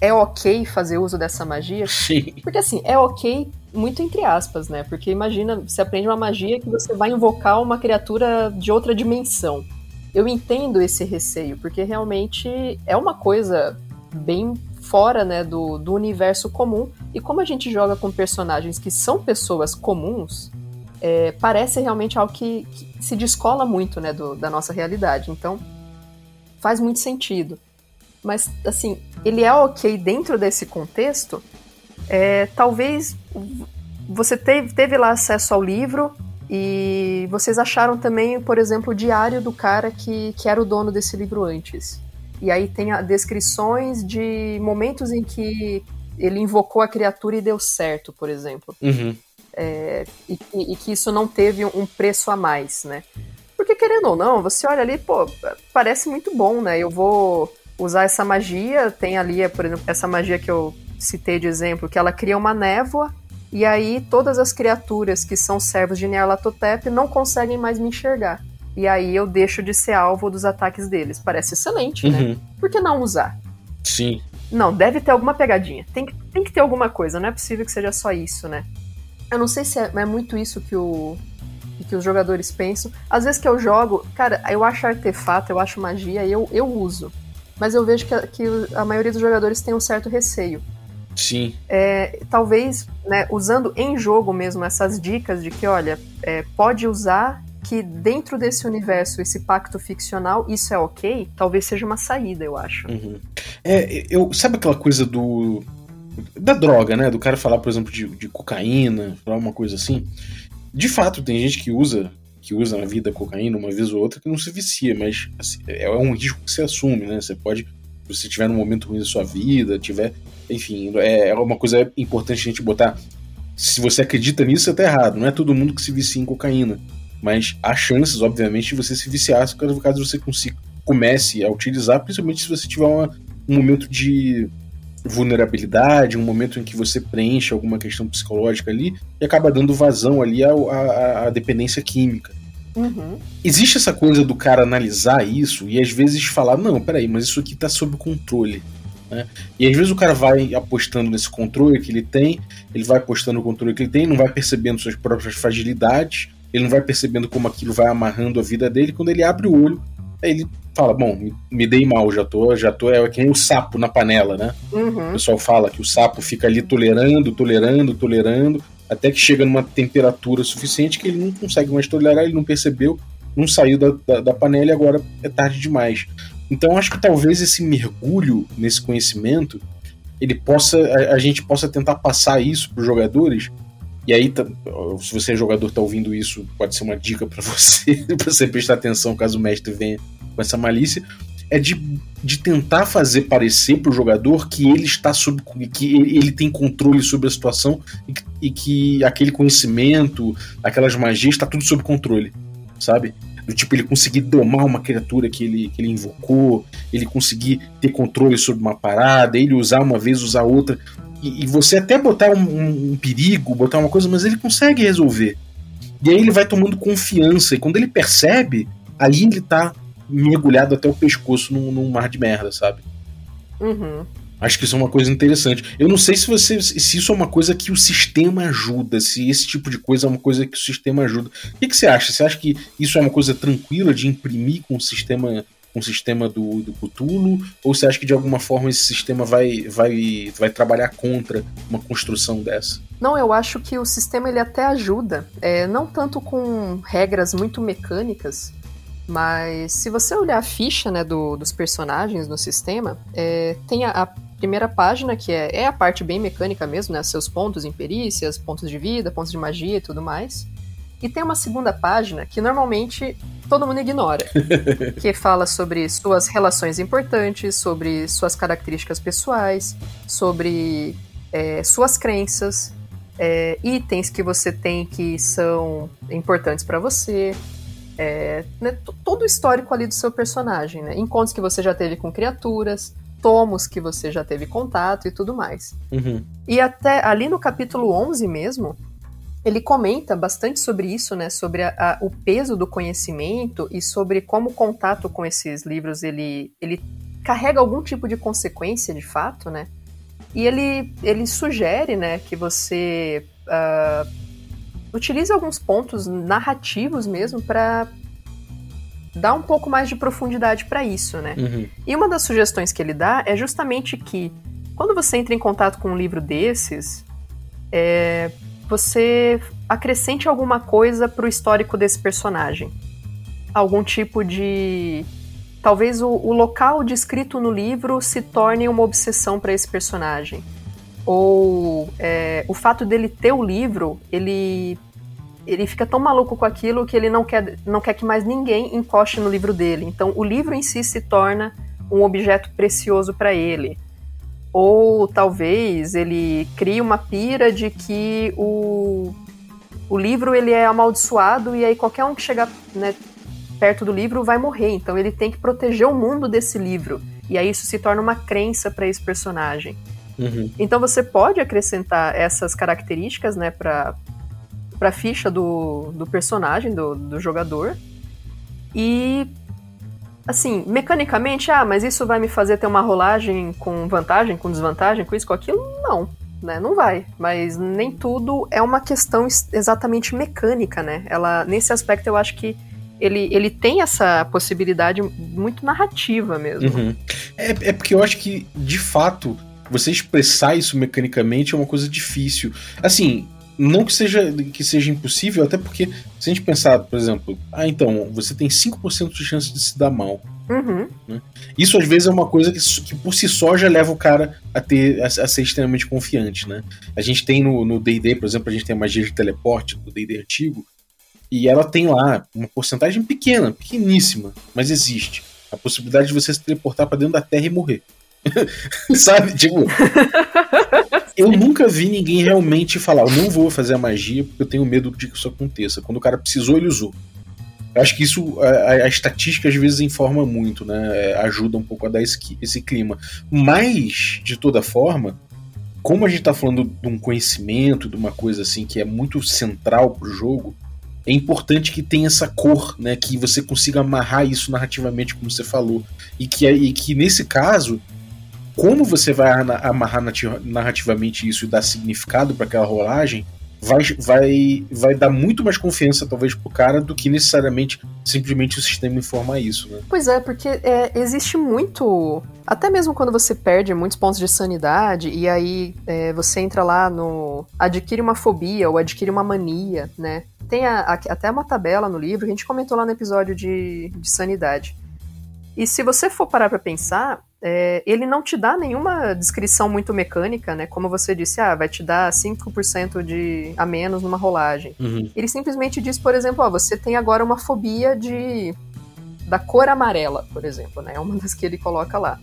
Speaker 1: é ok fazer uso dessa magia.
Speaker 4: Sim.
Speaker 1: Porque assim, é ok muito entre aspas, né? Porque imagina, você aprende uma magia que você vai invocar uma criatura de outra dimensão. Eu entendo esse receio, porque realmente é uma coisa bem fora né, do, do universo comum. E como a gente joga com personagens que são pessoas comuns, é, parece realmente algo que, que, se descola muito né, do, da nossa realidade. Então, faz muito sentido. Mas, assim, ele é ok dentro desse contexto. É, talvez você teve, teve lá acesso ao livro e vocês acharam também, por exemplo, o diário do cara que, que era o dono desse livro antes. E aí tem descrições de momentos em que ele invocou a criatura e deu certo, por exemplo.
Speaker 4: Uhum.
Speaker 1: É, e, e, que isso não teve um preço a mais, né? Porque querendo ou não, você olha ali, pô, parece muito bom, né? Eu vou usar essa magia, tem ali, por exemplo, essa magia que eu citei de exemplo, que ela cria uma névoa, e aí todas as criaturas que são servos de Nyarlathotep não conseguem mais me enxergar. E aí eu deixo de ser alvo dos ataques deles. Parece excelente, né? uhum. né? Por que não usar?
Speaker 4: Sim.
Speaker 1: Não, deve ter alguma pegadinha. Tem que, tem que ter alguma coisa, não é possível que seja só isso, né? Eu não sei se é, é muito isso que o que os jogadores pensam. Às vezes que eu jogo, cara, eu acho artefato, eu acho magia, eu, eu uso. Mas eu vejo que a, que a maioria dos jogadores tem um certo receio.
Speaker 4: Sim.
Speaker 1: É, talvez, né, usando em jogo mesmo essas dicas de que, olha, é, pode usar que dentro desse universo, esse pacto ficcional, isso é ok, talvez seja uma saída, eu acho.
Speaker 4: Uhum. É, eu, sabe aquela coisa do. da droga, né? Do cara falar, por exemplo, de, de cocaína, falar uma coisa assim. De fato, tem gente que usa que usa na vida cocaína uma vez ou outra que não se vicia, mas assim, é um risco que você assume, né? Você pode, se você tiver num momento ruim da sua vida, tiver, enfim, é, é uma coisa importante a gente botar. Se você acredita nisso, você tá errado. Não é todo mundo que se vicia em cocaína mas há chances, obviamente, de você se viciar caso, caso você consiga, comece a utilizar, principalmente se você tiver uma, um momento de vulnerabilidade, um momento em que você preenche alguma questão psicológica ali e acaba dando vazão ali à, à, à dependência química.
Speaker 1: Uhum.
Speaker 4: Existe essa coisa do cara analisar isso e às vezes falar: não, peraí, mas isso aqui tá sob controle. Né? E às vezes o cara vai apostando nesse controle que ele tem, ele vai apostando no controle que ele tem, não vai percebendo suas próprias fragilidades, ele não vai percebendo como aquilo vai amarrando a vida dele. Quando ele abre o olho, aí ele fala: Bom, me, me dei mal, já tô, já tô. É que nem o sapo na panela, né?
Speaker 1: Uhum.
Speaker 4: O pessoal fala que o sapo fica ali tolerando, tolerando, tolerando, até que chega numa temperatura suficiente que ele não consegue mais tolerar, ele não percebeu, não saiu da, da, da panela e agora é tarde demais. Então acho que talvez esse mergulho nesse conhecimento ele possa a, a gente possa tentar passar isso para os jogadores e aí, se você é jogador tá ouvindo isso, pode ser uma dica para [LAUGHS] você, para você prestar atenção caso o mestre venha com essa malícia, é de, de tentar fazer parecer pro jogador que ele está sob que ele tem controle sobre a situação e que, e que aquele conhecimento, aquelas magias está tudo sob controle, sabe? Do tipo, ele conseguir domar uma criatura que ele, que ele invocou, ele conseguir ter controle sobre uma parada, ele usar uma vez, usar outra e, e você até botar um, um, um, perigo, botar uma coisa, mas ele consegue resolver. E aí ele vai tomando confiança, e quando ele percebe, ali ele tá mergulhado até o pescoço num, num mar de merda, sabe?
Speaker 1: Uhum.
Speaker 4: Acho que isso é uma coisa interessante. Eu não sei se você se isso é uma coisa que o sistema ajuda, se esse tipo de coisa é uma coisa que o sistema ajuda. O que, que você acha? Você acha que isso é uma coisa tranquila de imprimir com o sistema um sistema do, do Cthulhu? Ou você acha que de alguma forma esse sistema vai, vai, vai trabalhar contra uma construção dessa?
Speaker 1: Não, eu acho que o sistema ele até ajuda, é, não tanto com regras muito mecânicas, mas se você olhar a ficha né, do, dos personagens no sistema, é, tem a, a, primeira página, que é, é a parte bem mecânica mesmo, né? Seus pontos em perícias, pontos de vida, pontos de magia e tudo mais. E tem uma segunda página que normalmente todo mundo ignora, [LAUGHS] que fala sobre suas relações importantes, sobre suas características pessoais, sobre é, suas crenças, é, itens que você tem que são importantes para você, é, né, todo o histórico ali do seu personagem, né? Encontros que você já teve com criaturas, tomos que você já teve contato e tudo mais.
Speaker 4: Uhum.
Speaker 1: E até ali no capítulo 11 mesmo, ele comenta bastante sobre isso, né, sobre a, a, o peso do conhecimento e sobre como o contato com esses livros ele, ele carrega algum tipo de consequência de fato, né? E ele, ele sugere, né, que você uh, utilize alguns pontos narrativos mesmo para dar um pouco mais de profundidade para isso, né?
Speaker 4: Uhum.
Speaker 1: E uma das sugestões que ele dá é justamente que quando você entra em contato com um livro desses, é, você acrescente alguma coisa pro histórico desse personagem. Algum tipo de. Talvez o, o local descrito no livro se torne uma obsessão para esse personagem. Ou é, o fato dele ter o livro, ele ele fica tão maluco com aquilo que ele não quer, não quer que mais ninguém encoste no livro dele. Então, o livro em si se torna um objeto precioso para ele. Ou talvez ele crie uma pira de que o, o livro ele é amaldiçoado e aí qualquer um que chegar né, perto do livro vai morrer. Então, ele tem que proteger o mundo desse livro. E aí isso se torna uma crença para esse personagem. Uhum. Então você pode acrescentar essas características, né, para pra ficha do, do personagem, do, do jogador. E assim, mecanicamente, ah, mas isso vai me fazer ter uma rolagem com vantagem, com desvantagem, com isso, com aquilo? Não, né? Não vai. Mas nem tudo é uma questão exatamente mecânica, né? Ela, nesse aspecto, eu acho que ele, ele tem essa possibilidade muito narrativa mesmo.
Speaker 4: Uhum. É, é porque eu acho que, de fato, você expressar isso mecanicamente é uma coisa difícil. Assim, não que seja, que seja impossível, até porque se a gente pensar, por exemplo, ah, então, você tem 5% de chance de se dar mal.
Speaker 1: Uhum.
Speaker 4: Né? Isso às vezes é uma coisa que, que, por si só já leva o cara a, ter, a, a ser extremamente confiante, né? A gente tem no D&D, por exemplo, a gente tem a magia de teleporte do D&D antigo, e ela tem lá uma porcentagem pequena, pequeníssima, mas existe. A possibilidade de você se teleportar para dentro da Terra e morrer. [LAUGHS] Sabe? Tipo. eu nunca vi ninguém realmente falar, eu não vou fazer a magia porque eu tenho medo de que isso aconteça. Quando o cara precisou, ele usou. Eu acho que isso, a, a, estatística às vezes informa muito, né? É, ajuda um pouco a dar esse, esse clima. Mas, de toda forma, como a gente tá falando de um conhecimento, de uma coisa assim que é muito central pro jogo, é importante que tenha essa cor, né? Que você consiga amarrar isso narrativamente, como você falou. E que, e que nesse caso, como você vai amarrar narrativamente isso e dar significado para aquela rolagem, vai, vai, vai dar muito mais confiança, talvez, pro cara do que necessariamente simplesmente o sistema informar isso, né?
Speaker 1: Pois é, porque é, existe muito. Até mesmo quando você perde muitos pontos de sanidade, e aí é, você entra lá no. adquire uma fobia ou adquire uma mania, né? Tem a, a, até uma tabela no livro que a gente comentou lá no episódio de, de sanidade. E se você for parar pra pensar, é, ele não te dá nenhuma descrição muito mecânica, né? Como você disse, ah, vai te dar 5% de a menos numa rolagem.
Speaker 4: Uhum.
Speaker 1: Ele simplesmente diz, por exemplo, ó, você tem agora uma fobia de da cor amarela, por exemplo, né? É uma das que ele coloca lá.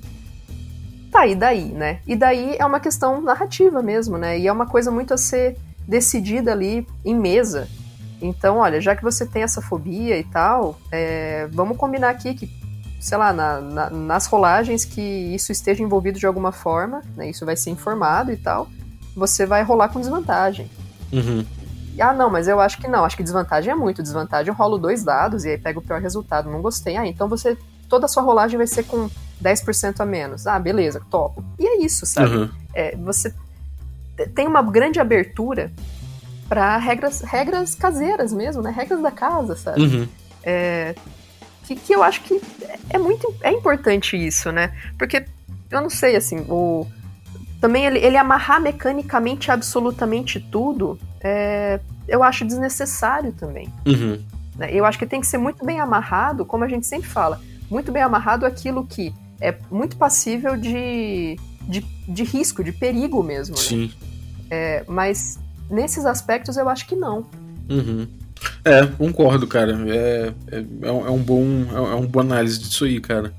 Speaker 1: Tá, e daí, né? E daí é uma questão narrativa mesmo, né? E é uma coisa muito a ser decidida ali em mesa. Então, olha, já que você tem essa fobia e tal, é, vamos combinar aqui que sei lá, na, na, nas rolagens que isso esteja envolvido de alguma forma, né, isso vai ser informado e tal, você vai rolar com desvantagem.
Speaker 4: Uhum.
Speaker 1: Ah, não, mas eu acho que não, acho que desvantagem é muito. Desvantagem eu rolo dois dados e aí pego o pior resultado, não gostei. Ah, então você. Toda a sua rolagem vai ser com 10% a menos. Ah, beleza, topo. E é isso, sabe?
Speaker 4: Uhum.
Speaker 1: É, você tem uma grande abertura para regras, regras caseiras mesmo, né? Regras da casa, sabe?
Speaker 4: Uhum.
Speaker 1: É, que, que eu acho que é muito é importante isso, né? Porque eu não sei, assim, o também ele, ele amarrar mecanicamente absolutamente tudo, é, eu acho desnecessário também.
Speaker 4: Uhum.
Speaker 1: Né? Eu acho que tem que ser muito bem amarrado, como a gente sempre fala, muito bem amarrado aquilo que é muito passível de, de, de risco, de perigo mesmo. Né?
Speaker 4: Sim.
Speaker 1: É, mas nesses aspectos eu acho que não.
Speaker 4: Uhum. É, concordo, cara. É, é, é, um, é um bom, é, é uma boa análise disso aí, cara.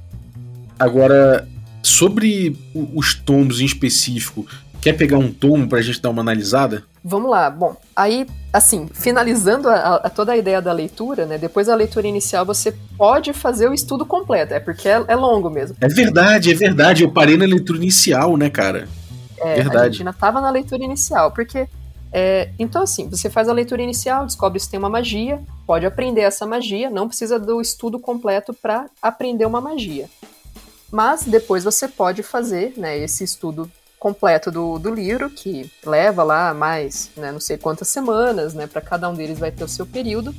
Speaker 4: Agora, sobre os tomos em específico, quer pegar um tomo pra gente dar uma analisada?
Speaker 1: Vamos lá. Bom, aí, assim, finalizando a, a toda a ideia da leitura, né? Depois da leitura inicial, você pode fazer o estudo completo, é porque é, é longo mesmo.
Speaker 4: É verdade, é verdade. Eu parei na leitura inicial, né, cara?
Speaker 1: É,
Speaker 4: verdade.
Speaker 1: a gente ainda tava na leitura inicial, porque é, então, assim, você faz a leitura inicial, descobre se tem uma magia, pode aprender essa magia, não precisa do estudo completo para aprender uma magia. Mas depois você pode fazer né, esse estudo completo do, do livro, que leva lá mais né, não sei quantas semanas, né, para cada um deles vai ter o seu período.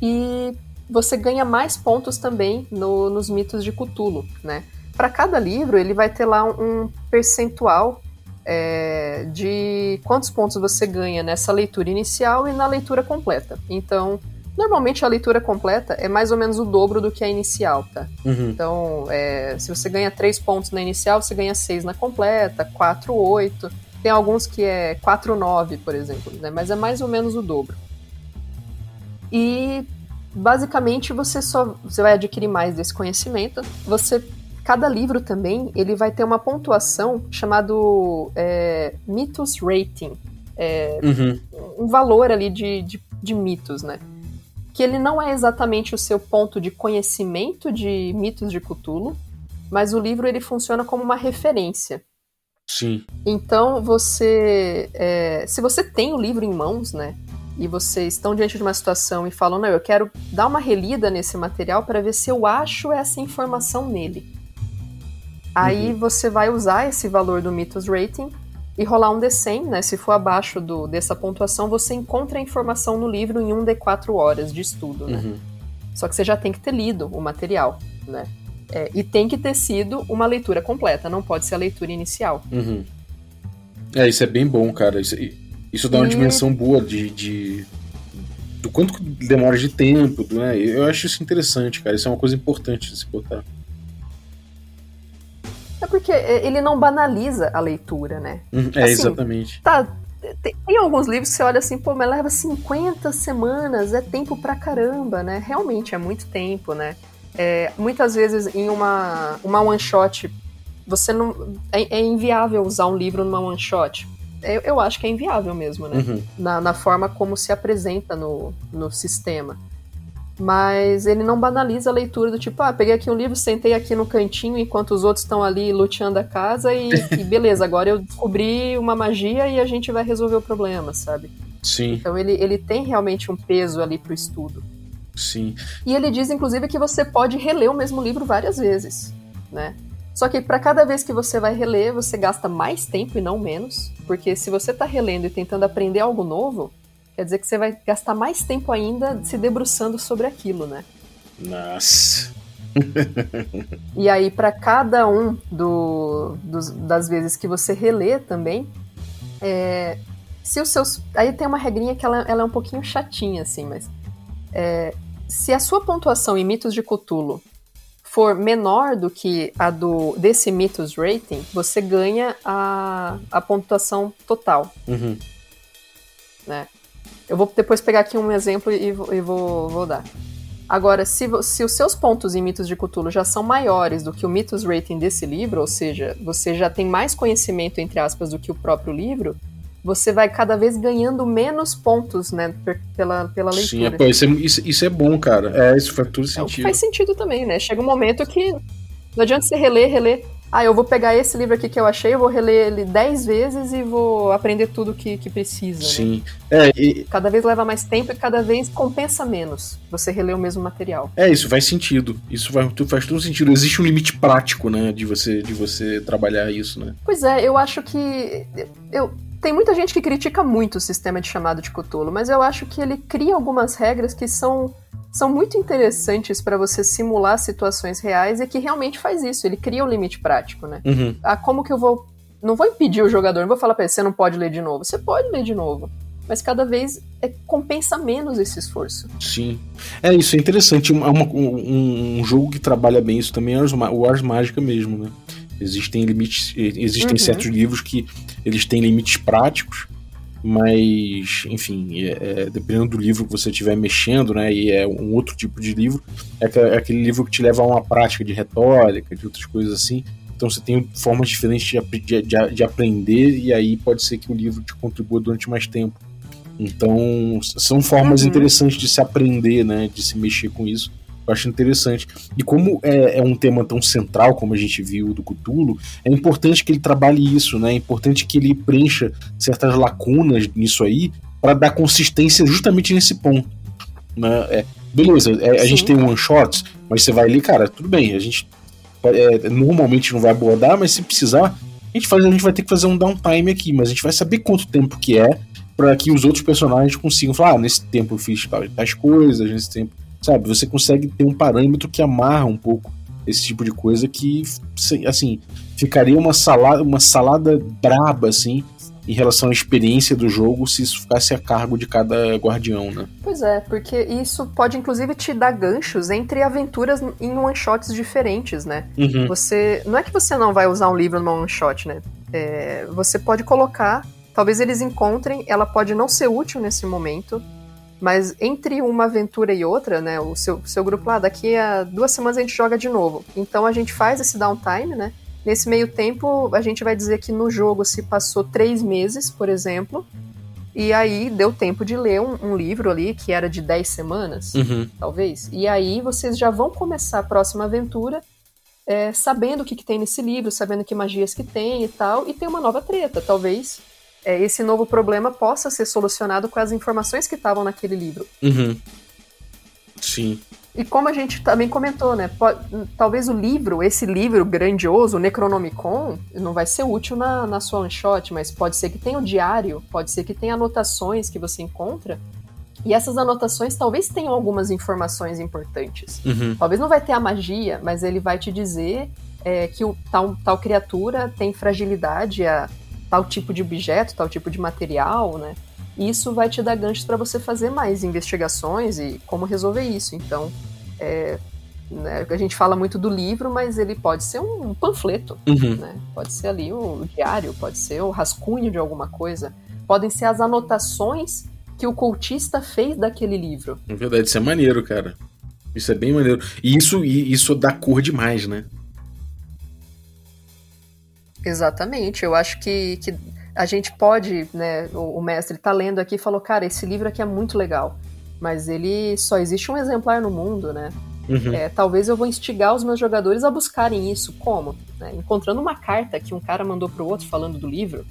Speaker 1: E você ganha mais pontos também no, nos mitos de Cthulhu, né? Para cada livro, ele vai ter lá um percentual é, de quantos pontos você ganha nessa leitura inicial e na leitura completa. Então, normalmente a leitura completa é mais ou menos o dobro do que a inicial, tá?
Speaker 4: Uhum.
Speaker 1: Então, é, se você ganha 3 pontos na inicial, você ganha 6 na completa, 4, 8. Tem alguns que é 4, 9, por exemplo, né? Mas é mais ou menos o dobro. E basicamente você só você vai adquirir mais desse conhecimento. Você cada livro também ele vai ter uma pontuação chamado é, Mythos Rating, é,
Speaker 4: Uhum.
Speaker 1: um valor ali de, de, de mitos, né? Que ele não é exatamente o seu ponto de conhecimento de mitos de Cthulhu, mas o livro ele funciona como uma referência.
Speaker 4: Sim.
Speaker 1: Então você, é, se você tem o livro em mãos, né, e vocês estão diante de uma situação e falam, não, eu quero dar uma relida nesse material para ver se eu acho essa informação nele. Aí você vai usar esse valor do Mythos Rating e rolar um D100, né? Se for abaixo do, dessa pontuação, você encontra a informação no livro em um D4 horas de estudo, né?
Speaker 4: Uhum.
Speaker 1: Só que você já tem que ter lido o material, né? É, e tem que ter sido uma leitura completa, não pode ser a leitura inicial.
Speaker 4: Uhum. É, isso é bem bom, cara. Isso, isso dá uma
Speaker 1: E-
Speaker 4: dimensão boa de, de- do quanto demora de tempo, né? Eu acho isso interessante, cara. Isso é uma coisa importante de se botar.
Speaker 1: Porque é, ele não banaliza a leitura, né?
Speaker 4: Uhum, É,
Speaker 1: Assim,
Speaker 4: exatamente.
Speaker 1: Tá, tem, tem alguns livros que você olha assim, pô, mas leva 50 semanas, é tempo pra caramba, né? Realmente é muito tempo, né? É, muitas vezes em uma, uma one shot, você não. É, é inviável usar um livro numa one shot. Eu, eu acho que é inviável mesmo, né?
Speaker 4: Uhum.
Speaker 1: na, na forma como se apresenta no, no sistema. Mas ele não banaliza a leitura do tipo, ah, peguei aqui um livro, sentei aqui no cantinho enquanto os outros estão ali luteando a casa e, [LAUGHS] e beleza, agora eu descobri uma magia e a gente vai resolver o problema, sabe?
Speaker 4: Sim,
Speaker 1: Então ele, ele tem realmente um peso ali pro estudo.
Speaker 4: sim.
Speaker 1: E ele diz, inclusive, que você pode reler o mesmo livro várias vezes, né? Só que para cada vez que você vai reler, você gasta mais tempo e não menos, porque se você tá relendo e tentando aprender algo novo, quer dizer que você vai gastar mais tempo ainda se debruçando sobre aquilo, né?
Speaker 4: Nossa. [LAUGHS]
Speaker 1: E aí, para cada um do- dos- das vezes que você relê também, é, se os seus. Aí tem uma regrinha que ela, ela é um pouquinho chatinha, assim, mas. é, se a sua pontuação em mitos de Cthulhu for menor do que a do desse mitos rating, você ganha a, a pontuação total,
Speaker 4: Uhum.
Speaker 1: né? Eu vou depois pegar aqui um exemplo e, vou- e vou, vou dar. Agora, se, se os seus pontos em mitos de Cthulhu já são maiores do que o mitos rating desse livro, ou seja, você já tem mais conhecimento, entre aspas, do que o próprio livro, você vai cada vez ganhando menos pontos, né, pela, pela leitura.
Speaker 4: Sim, é, pô, isso, é, isso, isso é bom, cara. É, isso faz todo
Speaker 1: É
Speaker 4: sentido.
Speaker 1: faz sentido também, né? Chega um momento que não adianta você reler, reler. Ah, eu vou pegar esse livro aqui que eu achei, eu vou reler ele 10 vezes e vou aprender tudo que, que precisa. né?
Speaker 4: Sim. É, e-
Speaker 1: Cada vez leva mais tempo e cada vez compensa menos você reler o mesmo material.
Speaker 4: é, isso faz sentido. Isso faz, faz todo sentido. Existe um limite prático, né, de você, de você trabalhar isso, né?
Speaker 1: Pois é, eu acho que. Eu, tem muita gente que critica muito o sistema de chamado de Cthulhu, mas eu acho que ele cria algumas regras que são, são muito interessantes para você simular situações reais e que realmente faz isso. Ele cria um limite prático, né?
Speaker 4: Uhum.
Speaker 1: Ah, como que eu vou. Não vou impedir o jogador, não vou falar pra ele, você não pode ler de novo. Você pode ler de novo. Mas cada vez é, compensa menos esse esforço.
Speaker 4: Sim. É isso, é interessante. Um, um- um jogo que trabalha bem isso também é o Ars o Mágica mesmo, né? Existem limites, existem
Speaker 1: Uhum.
Speaker 4: certos livros que eles têm limites práticos, mas, enfim, é- é, dependendo do livro que você estiver mexendo, né? E é um outro tipo de livro, é, é aquele livro que te leva a uma prática de retórica, de outras coisas assim. Então você tem formas diferentes de, de, de- de aprender, e aí pode ser que o livro te contribua durante mais tempo. Então, são formas
Speaker 1: Uhum.
Speaker 4: interessantes de se aprender, né? De se mexer com isso. Eu acho interessante. E como é, é um tema tão central, como a gente viu do Cthulhu, é importante que ele trabalhe isso, né? É importante que ele preencha certas lacunas nisso aí para dar consistência justamente nesse ponto. Né? É, beleza, é, a gente tem one shots, mas você vai ler, cara, tudo bem, a gente é, normalmente não vai abordar, mas se precisar, a gente, faz, a gente vai ter que fazer um downtime aqui, mas a gente vai saber quanto tempo que é para que os outros personagens consigam falar, ah, nesse tempo eu fiz tais, tais coisas, nesse tempo, sabe? Você consegue ter um parâmetro que amarra um pouco esse tipo de coisa que, assim, ficaria uma salada, uma salada braba, assim, em relação à experiência do jogo se isso ficasse a cargo de cada guardião, né?
Speaker 1: Pois é, porque isso pode inclusive te dar ganchos entre aventuras em one-shots diferentes, né?
Speaker 4: Uhum.
Speaker 1: Você. Não é que você não vai usar um livro numa one-shot, né? É, você pode colocar. Talvez eles encontrem, ela pode não ser útil nesse momento, mas entre uma aventura e outra, né? O seu, seu grupo lá, daqui a duas semanas a gente joga de novo. Então a gente faz esse downtime, né? Nesse meio tempo, a gente vai dizer que no jogo se passou três meses, por exemplo, e aí deu tempo de ler um, um livro ali que era de dez semanas,
Speaker 4: Uhum.
Speaker 1: talvez. E aí vocês já vão começar a próxima aventura é, sabendo o que, que tem nesse livro, sabendo que magias que tem e tal, e tem uma nova treta. Talvez é, esse novo problema possa ser solucionado com as informações que estavam naquele livro.
Speaker 4: Uhum. Sim.
Speaker 1: E como a gente também comentou, né? po- talvez o livro, esse livro grandioso, o Necronomicon, não vai ser útil na, na sua one shot, mas pode ser que tenha o diário, pode ser que tenha anotações que você encontra. E essas anotações talvez tenham algumas informações importantes.
Speaker 4: Uhum.
Speaker 1: Talvez não vai ter a magia, mas ele vai te dizer é, que o, tal, tal criatura tem fragilidade a tal tipo de objeto, tal tipo de material, né? Isso vai te dar ganchos para você fazer mais investigações e como resolver isso. Então, é, né, a gente fala muito do livro, mas ele pode ser um panfleto,
Speaker 4: Uhum.
Speaker 1: né? Pode ser ali o diário, pode ser o rascunho de alguma coisa, podem ser as anotações que o cultista fez daquele livro.
Speaker 4: Na verdade, isso é maneiro, cara. Isso é bem maneiro. E isso, e isso dá cor demais, né?
Speaker 1: Exatamente, eu acho que, que a gente pode, né, o, o mestre tá lendo aqui e falou, cara, esse livro aqui é muito legal, mas ele só existe um exemplar no mundo, né?
Speaker 4: Uhum.
Speaker 1: É, talvez eu vou instigar os meus jogadores a buscarem isso. Como? Né, encontrando uma carta que um cara mandou pro outro falando do livro.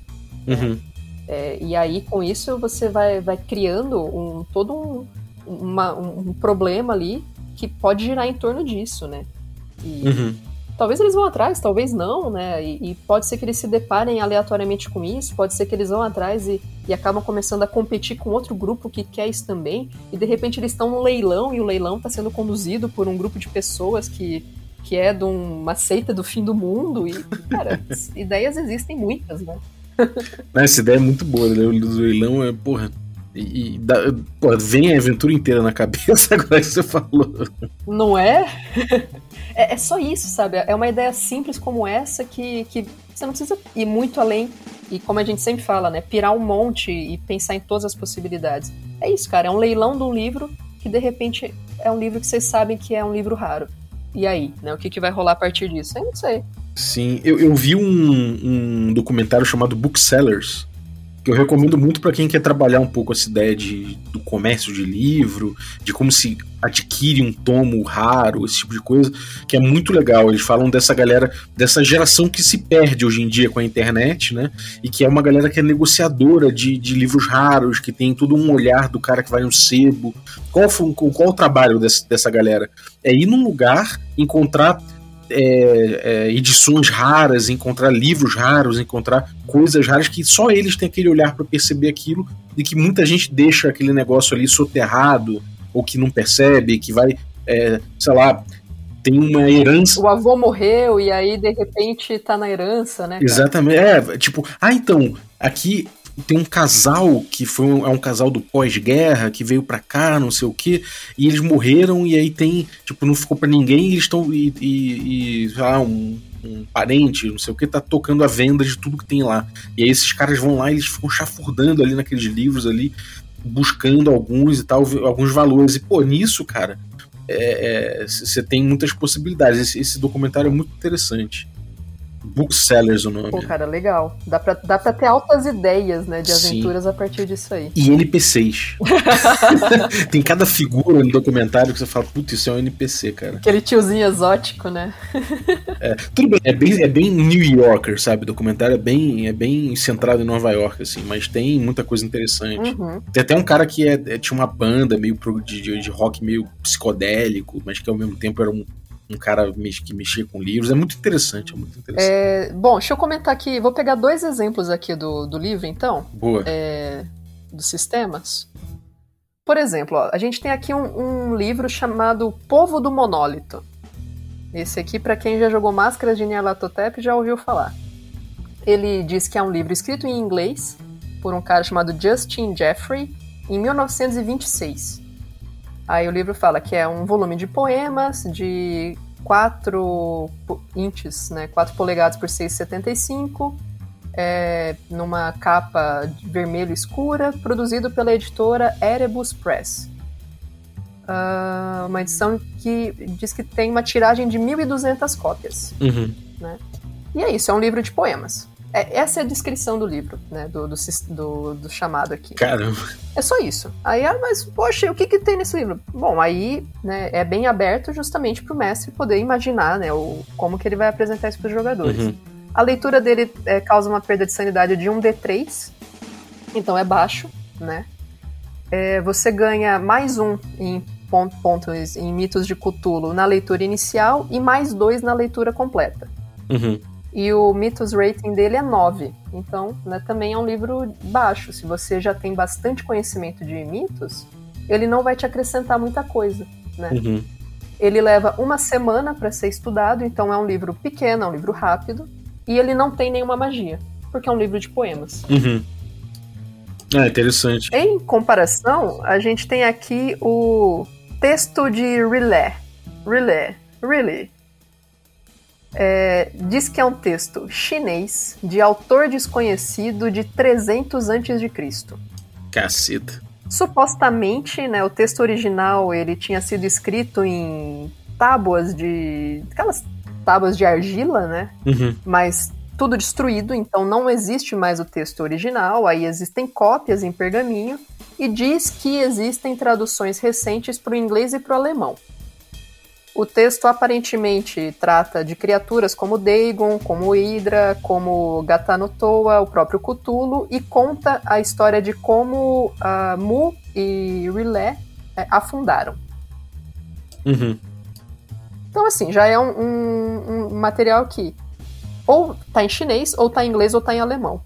Speaker 4: Uhum.
Speaker 1: É, e aí, com isso, você vai, vai criando um, todo um, uma- um problema ali que pode girar em torno disso, né? E,
Speaker 4: Uhum.
Speaker 1: Talvez eles vão atrás, talvez não, né? E, e pode ser que eles se deparem aleatoriamente com isso, pode ser que eles vão atrás e, e acabam começando a competir com outro grupo que quer isso também, e de repente eles estão no leilão e o leilão está sendo conduzido por um grupo de pessoas que, que é de uma seita do fim do mundo, e, cara, [LAUGHS] ideias existem muitas, né?
Speaker 4: Essa ideia é muito boa, né? O leilão é, porra. E, e dá- porra, vem a aventura inteira na cabeça [LAUGHS] agora que você falou.
Speaker 1: Não é? [LAUGHS] é? é só isso, sabe? É uma ideia simples como essa que, que você não precisa ir muito além. E como a gente sempre fala, né? Pirar um monte e pensar em todas as possibilidades. É isso, cara. É um leilão de um livro que de repente é um livro que vocês sabem que é um livro raro. E aí, né? O que, que vai rolar a partir disso? Eu não sei.
Speaker 4: Sim, eu, eu vi um, um documentário chamado Booksellers, que eu recomendo muito para quem quer trabalhar um pouco essa ideia de, do comércio de livro, de como se adquire um tomo raro, esse tipo de coisa, que é muito legal. Eles falam dessa galera, dessa geração que se perde hoje em dia com a internet, né? E que é uma galera que é negociadora de, de livros raros, que tem todo um olhar do cara que vai no sebo. Qual, foi, qual o trabalho desse, dessa galera? É ir num lugar, encontrar é, é, edições raras, encontrar livros raros, encontrar coisas raras que só eles têm aquele olhar para perceber aquilo e que muita gente deixa aquele negócio ali soterrado ou que não percebe, que vai, é, sei lá, tem uma herança.
Speaker 1: O avô morreu e aí de repente tá na herança, né? cara?
Speaker 4: Exatamente. É, tipo, ah, então, aqui tem um casal que foi um, é um casal do pós-guerra que veio pra cá, não sei o que, e eles morreram e aí tem, tipo, não ficou pra ninguém e eles estão e, e, e lá, um, um parente, não sei o que, tá tocando a venda de tudo que tem lá. E aí esses caras vão lá e eles ficam chafurdando ali naqueles livros ali, buscando alguns e tal, alguns valores. E pô, nisso, cara, você tem muitas possibilidades. Esse, esse documentário é muito interessante. Booksellers o nome.
Speaker 1: Pô, cara, legal. Dá pra, dá pra ter altas ideias, né, de
Speaker 4: Sim.
Speaker 1: aventuras a partir disso aí.
Speaker 4: E NPCs. [LAUGHS] Tem cada figura no documentário que você fala, putz, isso é um NPC, cara.
Speaker 1: Aquele tiozinho exótico, né?
Speaker 4: Tudo bem, é bem, é bem New Yorker, sabe? O documentário é bem, é bem centrado em Nova York, assim, mas tem muita coisa interessante.
Speaker 1: Uhum.
Speaker 4: Tem até um cara que é, é- tinha uma banda meio pro- de, de, de rock meio psicodélico, mas que ao mesmo tempo era um, um cara que mexia com livros. É muito interessante, é muito interessante.
Speaker 1: É, bom, deixa eu comentar aqui. Vou pegar dois exemplos aqui do, do livro, então,
Speaker 4: Boa.
Speaker 1: é, dos sistemas. Por exemplo, ó, a gente tem aqui um, um livro chamado Povo do Monólito. Esse aqui, para quem já jogou Máscaras de Nyarlathotep, já ouviu falar. Ele diz que é um livro escrito em inglês por um cara chamado Justin Jeffrey em 1926. Aí o livro fala que é um volume de poemas de 4 inches, né, 4 polegadas por 6,75, é, numa capa vermelho escura, produzido pela editora Erebus Press. Uh, uma edição que diz que tem uma tiragem de 1.200 cópias.
Speaker 4: Uhum.
Speaker 1: Né? E é isso, é um livro de poemas. É, essa é a descrição do livro, né? Do, do, do, do, chamado aqui.
Speaker 4: Caramba.
Speaker 1: É só isso. Aí, ah, mas, poxa, o que, que tem nesse livro? Bom, aí né, é bem aberto justamente para o mestre poder imaginar né, o, como que ele vai apresentar isso para os jogadores.
Speaker 4: Uhum.
Speaker 1: A leitura dele é, causa uma perda de sanidade de 1 D3, então é baixo, né? É, você ganha mais um em pontos em mitos de Cthulhu na leitura inicial e mais dois na leitura completa.
Speaker 4: Uhum.
Speaker 1: E o Mythos Rating dele é 9. Então, né, também é um livro baixo. Se você já tem bastante conhecimento de mitos, ele não vai te acrescentar muita coisa, né?
Speaker 4: Uhum.
Speaker 1: Ele leva uma semana para ser estudado, então é um livro pequeno, é um livro rápido, e ele não tem nenhuma magia, porque é um livro de poemas.
Speaker 4: Uhum. É interessante.
Speaker 1: Em comparação, a gente tem aqui o texto de Rilé. Rilé. Really é, diz que é um texto chinês de autor desconhecido de 300 a.C.
Speaker 4: Caceta.
Speaker 1: Supostamente, né, o texto original ele tinha sido escrito em tábuas de aquelas tábuas de argila, né?
Speaker 4: Uhum.
Speaker 1: Mas tudo destruído, então não existe mais o texto original. Aí existem cópias em pergaminho e diz que existem traduções recentes para o inglês e para o alemão. O texto aparentemente trata de criaturas como Dagon, como Hydra, como Gatanotoa, o próprio Cthulhu, e conta a história de como uh, Mu e Rilé é, afundaram.
Speaker 4: Uhum.
Speaker 1: Então, assim, já é um, um, um, material que ou tá em chinês, ou tá em inglês, ou tá em alemão.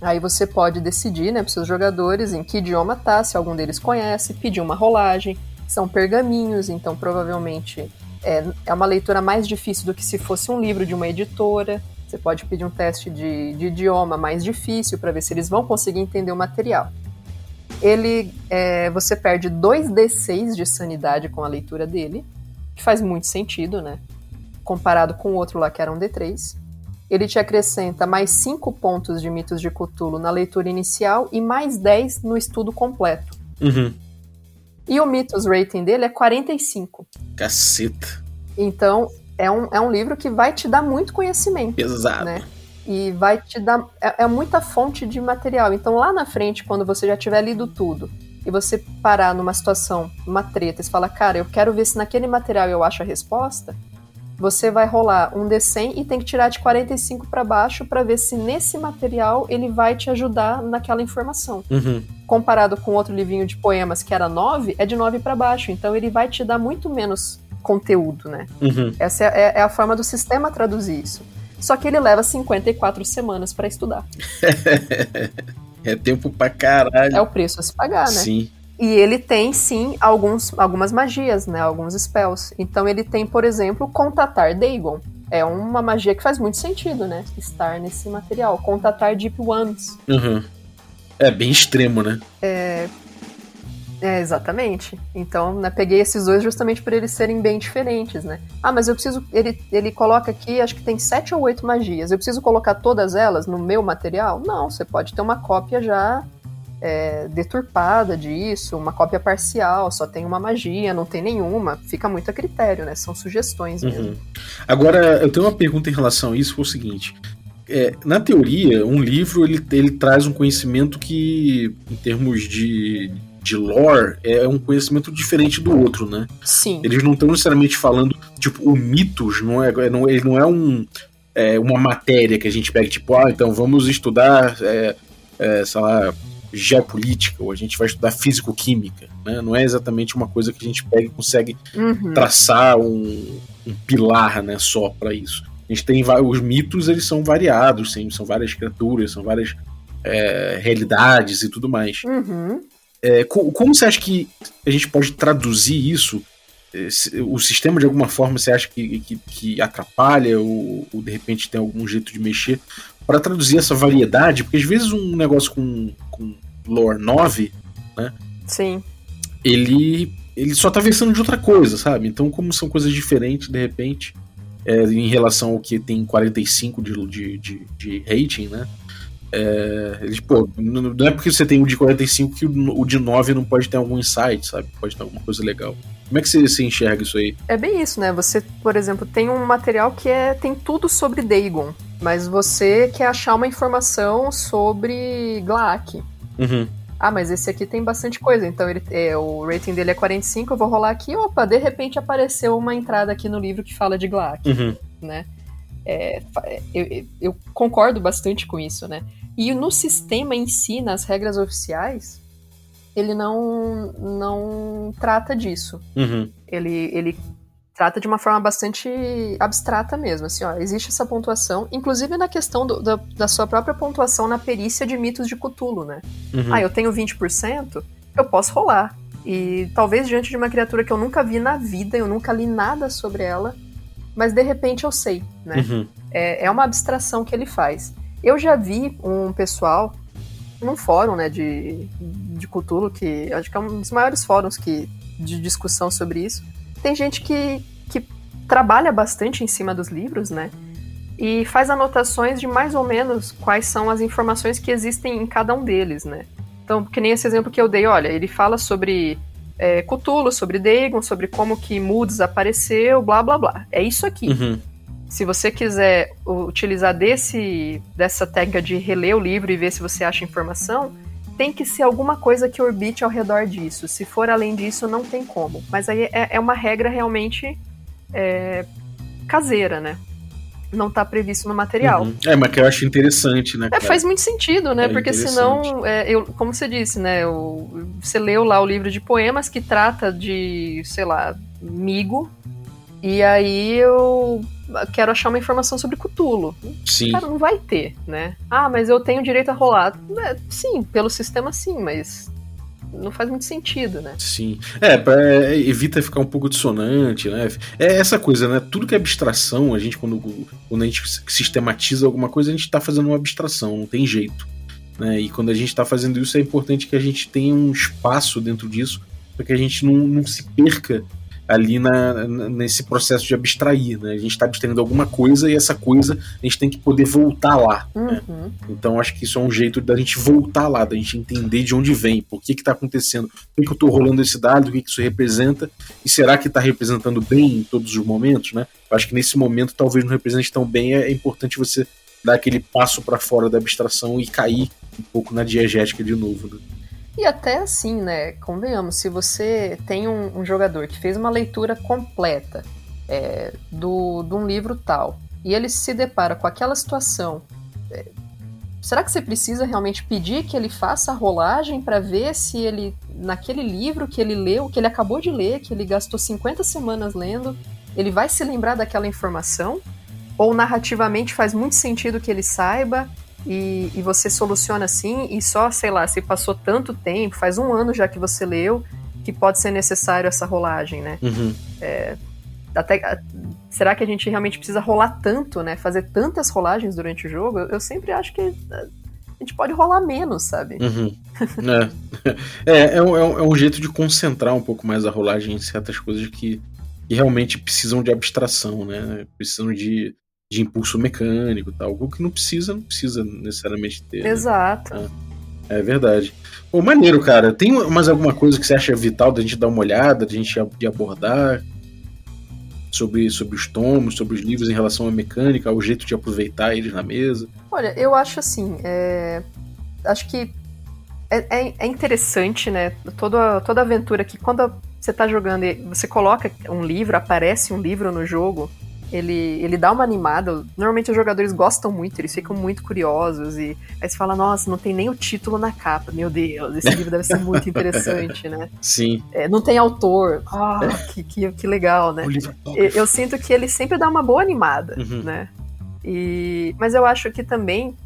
Speaker 1: Aí você pode decidir, né, para seus jogadores em que idioma tá, se algum deles conhece, pedir uma rolagem são pergaminhos, então provavelmente é, é uma leitura mais difícil do que se fosse um livro de uma editora. Você pode pedir um teste de, de idioma mais difícil para ver se eles vão conseguir entender o material. Ele, é, você perde 2d6 de sanidade com a leitura dele, que faz muito sentido, né? Comparado com o outro lá que era um d3. Ele te acrescenta mais 5 pontos de mitos de Cthulhu na leitura inicial e mais 10 no estudo completo.
Speaker 4: Uhum.
Speaker 1: E o Mythos Rating dele é 45.
Speaker 4: Caceta.
Speaker 1: Então, é um, é um livro que vai te dar muito conhecimento.
Speaker 4: Exato.
Speaker 1: Né? E vai te dar. É, é muita fonte de material. Então, lá na frente, quando você já tiver lido tudo, e você parar numa situação, uma treta, e falar, cara, eu quero ver se naquele material eu acho a resposta, você vai rolar um D100 e tem que tirar de 45 para baixo para ver se nesse material ele vai te ajudar naquela informação.
Speaker 4: Uhum.
Speaker 1: Comparado com outro livrinho de poemas que era 9, é de 9 para baixo. Então ele vai te dar muito menos conteúdo, né?
Speaker 4: Uhum.
Speaker 1: Essa é, é, a forma do sistema traduzir isso. Só que ele leva 54 semanas para estudar. [LAUGHS]
Speaker 4: é tempo pra caralho.
Speaker 1: É o preço a se pagar, né?
Speaker 4: Sim.
Speaker 1: E ele tem, sim, alguns, algumas magias, né? Alguns spells. Então ele tem, por exemplo, contatar Dagon. É uma magia que faz muito sentido, né? Estar nesse material. Contatar Deep Ones.
Speaker 4: Uhum. É bem extremo, né?
Speaker 1: É. É, exatamente. Então, né, peguei esses dois justamente por eles serem bem diferentes, né? Ah, mas eu preciso. Ele, ele coloca aqui, acho que tem sete ou oito magias. Eu preciso colocar todas elas no meu material? Não, você pode ter uma cópia já é, deturpada disso, uma cópia parcial, só tem uma magia, não tem nenhuma. Fica muito a critério, né? São sugestões
Speaker 4: uhum.
Speaker 1: mesmo.
Speaker 4: Agora, eu tenho uma pergunta em relação a isso, que é o seguinte. É, na teoria, um livro ele, ele traz um conhecimento que, em termos de, de lore, é um conhecimento diferente do outro, né?
Speaker 1: Sim.
Speaker 4: Eles não estão necessariamente falando, tipo, o mitos não é, é não, ele não é um é, uma matéria que a gente pega, tipo, ah, então vamos estudar, é, é, sei lá, geopolítica, ou a gente vai estudar físico-química. Né? Não é exatamente uma coisa que a gente pega e consegue
Speaker 1: uhum.
Speaker 4: traçar um, um, pilar né, só para isso. A gente tem os mitos, eles são variados, sim, são várias criaturas, são várias é, realidades e tudo mais.
Speaker 1: Uhum.
Speaker 4: É, como você acha que a gente pode traduzir isso o sistema de alguma forma você acha que, que, que atrapalha ou, ou, de repente tem algum jeito de mexer para traduzir essa variedade? Porque às vezes um negócio com, com lore 9, né?
Speaker 1: Sim.
Speaker 4: Ele, ele só tá versando de outra coisa, sabe? Então, como são coisas diferentes, de repente, é, em relação ao que tem 45 de, de, de, de rating, né? É, eles, pô, não é porque você tem o de 45 que o, o de 9 não pode ter algum insight, sabe? Pode ter alguma coisa legal. Como é que você, você, enxerga isso aí?
Speaker 1: É bem isso, né? Você, por exemplo, tem um material que é, tem tudo sobre Dagon, mas você quer achar uma informação sobre Glaak.
Speaker 4: Uhum.
Speaker 1: Ah, mas esse aqui tem bastante coisa, então ele, é, o rating dele é 45, eu vou rolar aqui, opa, de repente apareceu uma entrada aqui no livro que fala de Glaak,
Speaker 4: uhum.
Speaker 1: né? É, eu, eu, concordo bastante com isso, né? E no sistema em si, nas regras oficiais, ele não, não trata disso.
Speaker 4: Uhum.
Speaker 1: Ele, ele trata de uma forma bastante abstrata mesmo. Assim, ó, existe essa pontuação, inclusive na questão do, da, da, sua própria pontuação na perícia de mitos de Cthulhu, né?
Speaker 4: Uhum.
Speaker 1: Ah, eu tenho 20%, eu posso rolar. E talvez diante de uma criatura que eu nunca vi na vida, eu nunca li nada sobre ela, mas de repente eu sei, né?
Speaker 4: Uhum.
Speaker 1: É, é uma abstração que ele faz. Eu já vi um pessoal num fórum, né, de, de Cthulhu, que acho que é um dos maiores fóruns que, de discussão sobre isso. Tem gente que, que trabalha bastante em cima dos livros, né, e faz anotações de mais ou menos quais são as informações que existem em cada um deles, né. Então, que nem esse exemplo que eu dei, olha, ele fala sobre é, Cthulhu, sobre Dagon, sobre como que Moods apareceu, blá blá blá. É isso aqui.
Speaker 4: Uhum.
Speaker 1: Se você quiser utilizar desse, dessa técnica de reler o livro e ver se você acha informação, tem que ser alguma coisa que orbite ao redor disso. Se for além disso, não tem como. Mas aí é, é uma regra realmente é, caseira, né? Não está previsto no material. Uhum.
Speaker 4: É, mas que eu acho interessante, né?
Speaker 1: É, faz muito sentido, né? É Porque senão, é, eu, como você disse, né? O, você leu lá o livro de poemas que trata de, sei lá, migo. E aí eu quero achar uma informação sobre Cutulo.
Speaker 4: Sim.
Speaker 1: Cara, não vai ter, né? Ah, mas eu tenho direito a rolar. É, sim, pelo sistema sim, mas não faz muito sentido, né?
Speaker 4: Sim. É, pra, é, evita ficar um pouco dissonante, né? É essa coisa, né? Tudo que é abstração, a gente, quando, quando a gente sistematiza alguma coisa, a gente tá fazendo uma abstração, não tem jeito. Né? E quando a gente está fazendo isso, é importante que a gente tenha um espaço dentro disso para que a gente não, não se perca ali na, nesse processo de abstrair, né? A gente está abstraindo alguma coisa e essa coisa a gente tem que poder voltar lá. Né?
Speaker 1: Uhum.
Speaker 4: Então acho que isso é um jeito da gente voltar lá, da gente entender de onde vem, por que está acontecendo, por que, que eu estou rolando esse dado, o que, que isso representa e será que está representando bem em todos os momentos, né? Eu acho que nesse momento talvez não represente tão bem, é, é importante você dar aquele passo para fora da abstração e cair um pouco na diegética de novo. Né?
Speaker 1: E até assim, né? Convenhamos, se você tem um, um jogador que fez uma leitura completa é, do, de um livro tal e ele se depara com aquela situação, é, será que você precisa realmente pedir que ele faça a rolagem para ver se ele, naquele livro que ele leu, que ele acabou de ler, que ele gastou 50 semanas lendo, ele vai se lembrar daquela informação? Ou narrativamente faz muito sentido que ele saiba e, e, você soluciona assim, e só, sei lá, se passou tanto tempo, faz um ano já que você leu, que pode ser necessário essa rolagem, né?
Speaker 4: Uhum.
Speaker 1: É, até, será que a gente realmente precisa rolar tanto, né? Fazer tantas rolagens durante o jogo? Eu, eu sempre acho que a gente pode rolar menos, sabe?
Speaker 4: Uhum. é. [LAUGHS] É, é, um, é, um, jeito de concentrar um pouco mais a rolagem em certas coisas que, que realmente precisam de abstração, né? Precisam de de impulso mecânico tal. Algo que não precisa, não precisa necessariamente ter.
Speaker 1: Né? Exato.
Speaker 4: Né? É, é verdade. Pô, maneiro, cara. Tem mais alguma coisa que você acha vital da gente dar uma olhada, da gente de abordar? Sobre, sobre os tomos, sobre os livros em relação à mecânica, ao jeito de aproveitar eles na mesa?
Speaker 1: Olha, eu acho assim, é... acho que é, é, é, interessante, né? Toda, toda aventura que quando você está jogando e você coloca um livro, aparece um livro no jogo, ele, ele dá uma animada. Normalmente os jogadores gostam muito, eles ficam muito curiosos. E aí você fala, nossa, não tem nem o título na capa. Meu Deus, esse livro deve ser muito interessante, né? [LAUGHS]
Speaker 4: Sim.
Speaker 1: É, não tem autor. Ah, que, que, que legal, né? Eu, eu, sinto que ele sempre dá uma boa animada,
Speaker 4: uhum.
Speaker 1: né? E, mas eu acho que também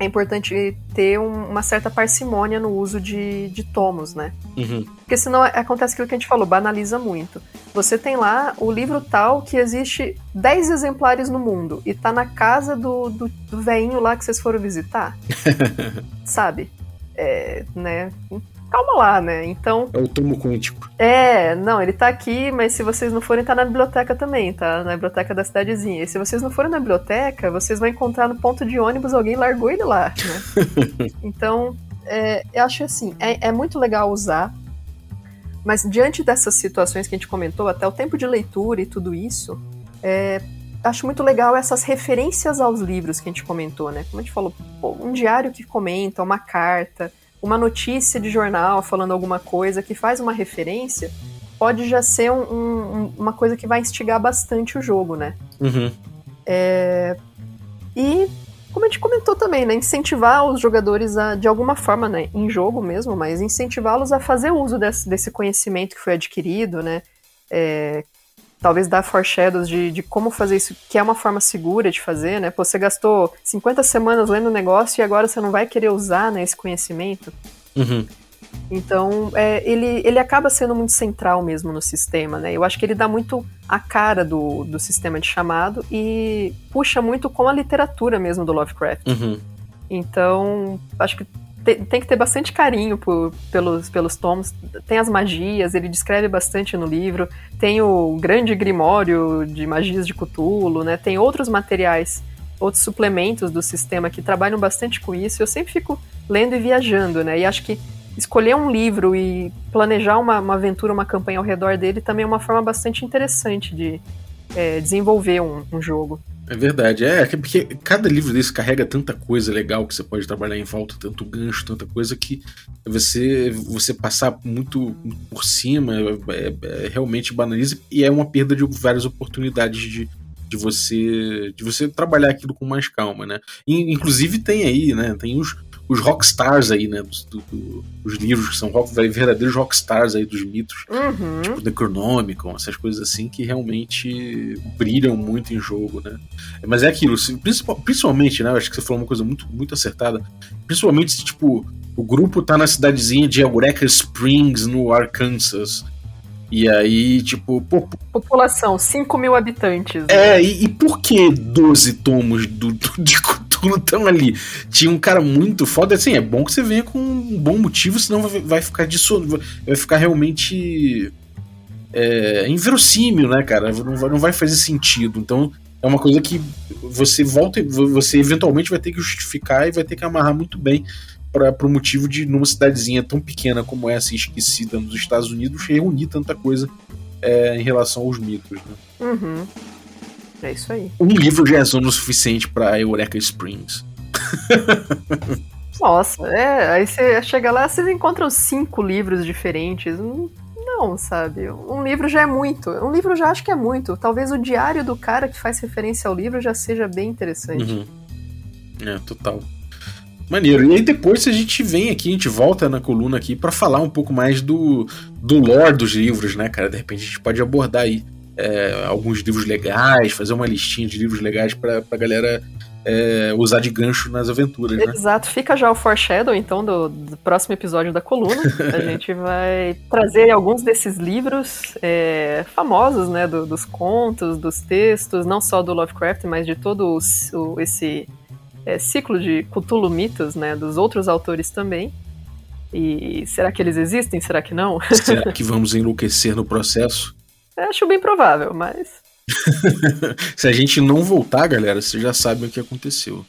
Speaker 1: é importante ter um- uma certa parcimônia no uso de, de tomos, né?
Speaker 4: Uhum.
Speaker 1: Porque senão acontece aquilo que a gente falou, banaliza muito. Você tem lá o livro tal que existe 10 exemplares no mundo e tá na casa do, do, do veinho lá que vocês foram visitar. [LAUGHS] Sabe? É, né? Calma lá, né? Então,
Speaker 4: É o tomo quântico.
Speaker 1: é, não, ele tá aqui, mas se vocês não forem, tá na biblioteca também, tá? Na biblioteca da cidadezinha. E se vocês não forem na biblioteca, vocês vão encontrar no ponto de ônibus alguém largou ele lá, né? [LAUGHS] então, é, eu acho assim, é, é muito legal usar, mas diante dessas situações que a gente comentou, até o tempo de leitura e tudo isso, é, acho muito legal essas referências aos livros que a gente comentou, né? Como a gente falou, um diário que comenta, uma carta, uma notícia de jornal falando alguma coisa que faz uma referência, pode já ser um- um- uma coisa que vai instigar bastante o jogo, né?
Speaker 4: Uhum.
Speaker 1: E, como a gente comentou também, né? Incentivar os jogadores a, de alguma forma, né? Em jogo mesmo, mas incentivá-los a fazer uso desse, desse conhecimento que foi adquirido, né? É, talvez dar foreshadows de, de como fazer isso, que é uma forma segura de fazer, né? Pô, você gastou 50 semanas lendo o negócio e agora você não vai querer usar né, esse conhecimento.
Speaker 4: Uhum.
Speaker 1: Então, é, ele, ele acaba sendo muito central mesmo no sistema, né? Eu acho que ele dá muito a cara do, do sistema de chamado e puxa muito com a literatura mesmo do Lovecraft.
Speaker 4: Uhum.
Speaker 1: Então, acho que te- tem que ter bastante carinho por- pelos, pelos tomos. Tem as magias, ele descreve bastante no livro. Tem o grande grimório de magias de Cthulhu, né? Tem outros materiais, outros suplementos do sistema que trabalham bastante com isso. Eu sempre fico lendo e viajando, né? E acho que escolher um livro e planejar uma, uma aventura, uma campanha ao redor dele também é uma forma bastante interessante de é, desenvolver um- um jogo.
Speaker 4: É verdade, é, que- porque cada livro desse carrega tanta coisa legal que você pode trabalhar em volta, tanto gancho, tanta coisa que você você passar muito por cima é- é- realmente banaliza e é uma perda de várias oportunidades de, de você de você trabalhar aquilo com mais calma, né? E, inclusive tem aí, né? Tem os, os rockstars aí, né? Do- do- os livros que são rock, verdadeiros rockstars aí dos mitos
Speaker 1: Uhum.
Speaker 4: tipo Necronomicon, essas coisas assim que realmente brilham muito em jogo, né? Mas é aquilo, se- principal- principalmente, né? eu Acho que você falou uma coisa muito, muito acertada. Principalmente se, tipo, o grupo tá na cidadezinha de Eureka Springs, no Arkansas. E aí, tipo, pô,
Speaker 1: População, 5 mil habitantes.
Speaker 4: é, e, e por que 12 tomos do, do, de Estão ali? Tinha um cara muito foda, assim, é bom que você venha com um bom motivo, senão vai, vai ficar disso, vai ficar realmente é, inverossímil, né, cara? Não vai, não vai fazer sentido. Então, é uma coisa que você volta, você eventualmente vai ter que justificar e vai ter que amarrar muito bem para o motivo de, numa cidadezinha tão pequena como essa, e esquecida nos Estados Unidos, reunir tanta coisa é, em relação aos mitos, né?
Speaker 1: Uhum. É isso aí.
Speaker 4: Um livro já é o suficiente pra Eureka Springs. [LAUGHS]
Speaker 1: Nossa, é. Aí você chega lá, vocês encontram cinco livros diferentes. Não, sabe? Um livro já é muito. Um livro já acho que é muito. Talvez o diário do cara que faz referência ao livro já seja bem interessante.
Speaker 4: Uhum. É, total. Maneiro. E aí depois a gente vem aqui, a gente volta na coluna aqui pra falar um pouco mais do, do lore dos livros, né, cara? De repente a gente pode abordar aí é, alguns livros legais, fazer uma listinha de livros legais pra, pra galera é, usar de gancho nas aventuras, né?
Speaker 1: Exato, fica já o foreshadow, então, do, do próximo episódio da coluna. A [LAUGHS] gente vai trazer alguns desses livros é, famosos, né, do- dos contos, dos textos, não só do Lovecraft, mas de todo os- o- esse é, ciclo de Cthulhu mitos, né, dos outros autores também. E será que eles existem? Será que não?
Speaker 4: Será [LAUGHS] que vamos enlouquecer no processo?
Speaker 1: Acho bem provável, mas [LAUGHS]
Speaker 4: Se a gente não voltar, galera, vocês já sabem o que aconteceu.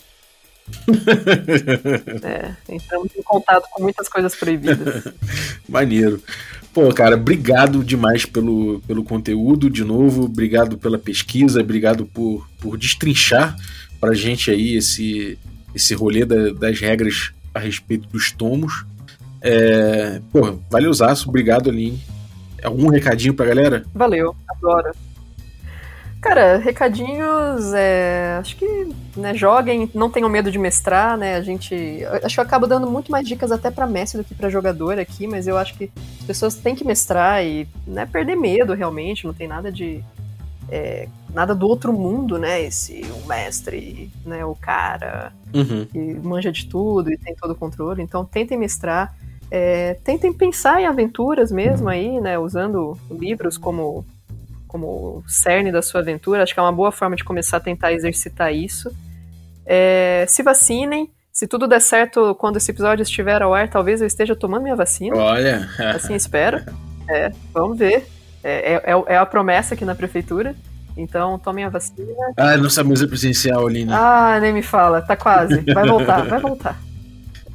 Speaker 4: [LAUGHS]
Speaker 1: é, entramos em contato com muitas coisas proibidas. [LAUGHS]
Speaker 4: Maneiro. Pô, cara, obrigado demais pelo, pelo conteúdo de novo, obrigado pela pesquisa, obrigado por, por destrinchar pra gente aí esse, esse rolê da- das regras a respeito dos tomos. É, pô, valeuzaço, obrigado, Aline. Algum recadinho pra galera?
Speaker 1: Valeu, adoro. Cara, recadinhos, é, acho que né, joguem, não tenham medo de mestrar, né? A gente, acho que eu acabo dando muito mais dicas até pra mestre do que pra jogador aqui, mas eu acho que as pessoas têm que mestrar e né, perder medo realmente, não tem nada de é, nada do outro mundo, né? Esse o mestre, né? O cara
Speaker 4: Uhum.
Speaker 1: que manja de tudo e tem todo o controle. Então tentem mestrar, é, tentem pensar em aventuras mesmo aí, né? Usando livros como como cerne da sua aventura. Acho que é uma boa forma de começar a tentar exercitar isso. É, se vacinem. Se tudo der certo quando esse episódio estiver ao ar, talvez eu esteja tomando minha vacina.
Speaker 4: Olha. [LAUGHS]
Speaker 1: Assim espero. É, vamos ver. É, é, é a promessa aqui na prefeitura. Então, tomem a vacina.
Speaker 4: Ah, nossa mesa presencial, Aline.
Speaker 1: Ah, nem me fala, tá quase. Vai voltar, vai voltar.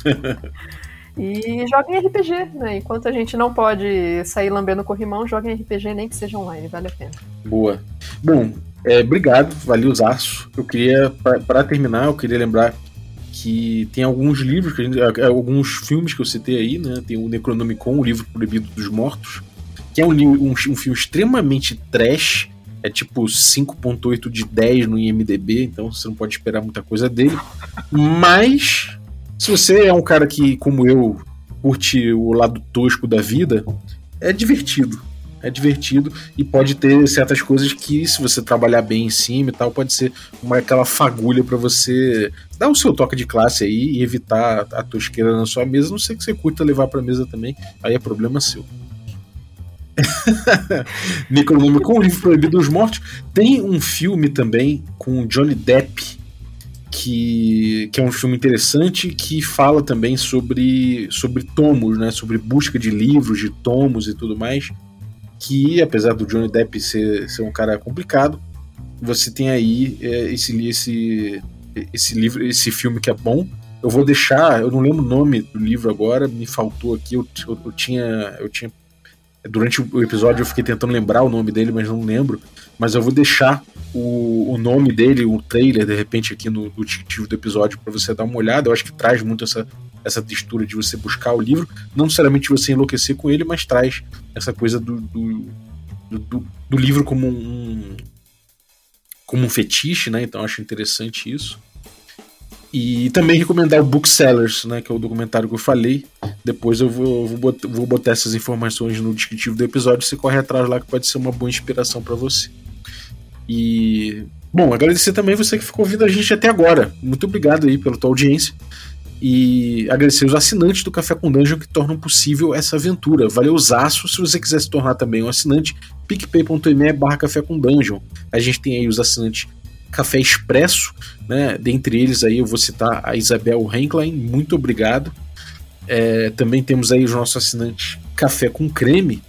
Speaker 1: [LAUGHS] E joguem RPG, né? Enquanto a gente não pode sair lambendo corrimão, joguem RPG, nem que seja online, vale a pena.
Speaker 4: Boa. Bom, é, obrigado, valeu Zaço. Eu queria, para terminar, eu queria lembrar que tem alguns livros, que gente, é, alguns filmes que eu citei aí, né? Tem o Necronomicon, o livro proibido dos mortos, que é um, um, um filme extremamente trash, é tipo 5.8 de 10 no IMDB, então você não pode esperar muita coisa dele. Mas se você é um cara que, como eu, curte o lado tosco da vida, é divertido. É divertido e pode ter certas coisas que, se você trabalhar bem em cima e tal, pode ser uma aquela fagulha para você dar o seu toque de classe aí e evitar a tosqueira na sua mesa. Não sei que você curta levar pra mesa também, aí é problema seu. [LAUGHS] Necronômico com o livro Proibido dos Mortos. Tem um filme também com Johnny Depp que, que é um filme interessante que fala também sobre, sobre tomos, né? Sobre busca de livros, de tomos e tudo mais. Que apesar do Johnny Depp ser, ser um cara complicado, você tem aí é, esse, esse, esse livro, esse filme que é bom. Eu vou deixar, eu não lembro o nome do livro agora, me faltou aqui, eu, eu, eu tinha, eu tinha durante o episódio eu fiquei tentando lembrar o nome dele, mas não lembro. Mas eu vou deixar o, o nome dele, o trailer, de repente, aqui no, no descritivo do episódio para você dar uma olhada. Eu acho que traz muito essa, essa textura de você buscar o livro. Não necessariamente você enlouquecer com ele, mas traz essa coisa do, do, do, do livro como um, como um fetiche, né? Então acho interessante isso. E também recomendar o Booksellers, né, que é o documentário que eu falei. Depois eu vou, vou, botar, vou botar essas informações no descritivo do episódio. Você corre atrás lá que pode ser uma boa inspiração para você. E. Bom, agradecer também você que ficou ouvindo a gente até agora. Muito obrigado aí pela tua audiência. E agradecer os assinantes do Café com Dungeon que tornam possível essa aventura. Valeu, Zaço. Se você quiser se tornar também um assinante, picpay.me barra Café com Dungeon. A gente tem aí os assinantes Café Expresso, né? Dentre eles aí eu vou citar a Isabel Henklein, muito obrigado. É, também temos aí os nossos assinantes Café com Creme,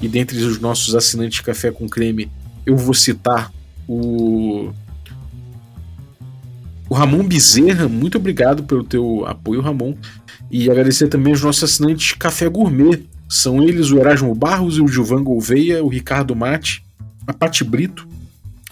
Speaker 4: e dentre os nossos assinantes Café com Creme eu vou citar o o Ramon Bezerra, muito obrigado pelo teu apoio, Ramon. E agradecer também os nossos assinantes Café Gourmet. São eles o Erasmo Barros, o Gilvan Gouveia, o Ricardo Mate, a Pati Brito,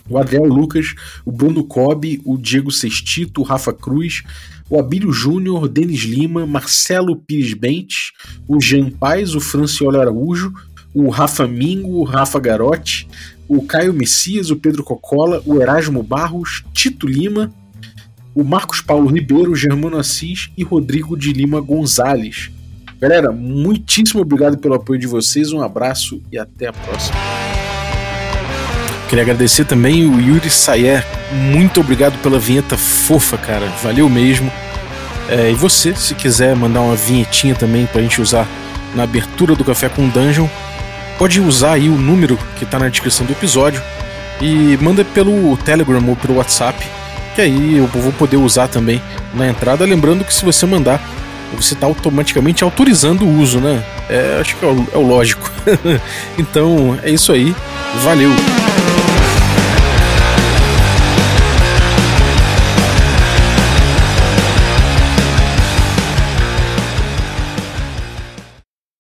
Speaker 4: o Adriel Lucas, o Bruno Cobb, o Diego Sextito, o Rafa Cruz, o Abílio Júnior, Denis Lima, Marcelo Pires Bentes, o Jean Paz, o Franciolo Araújo, o Rafa Mingo, o Rafa Garotti, o Caio Messias, o Pedro Cocola, o Erasmo Barros, Tito Lima, o Marcos Paulo Ribeiro, Germano Assis e Rodrigo de Lima Gonzalez. Galera, muitíssimo obrigado pelo apoio de vocês, um abraço e até a próxima. Queria agradecer também o Yuri Sayer. Muito obrigado pela vinheta fofa, cara. Valeu mesmo. É, e você, se quiser mandar uma vinhetinha também pra gente usar na abertura do Café com Dungeon, pode usar aí o número que tá na descrição do episódio e manda pelo Telegram ou pelo WhatsApp, que aí eu vou poder usar também na entrada. Lembrando que se você mandar, você está automaticamente autorizando o uso, né? É, acho que é o, é o lógico. [LAUGHS] então é isso aí. Valeu!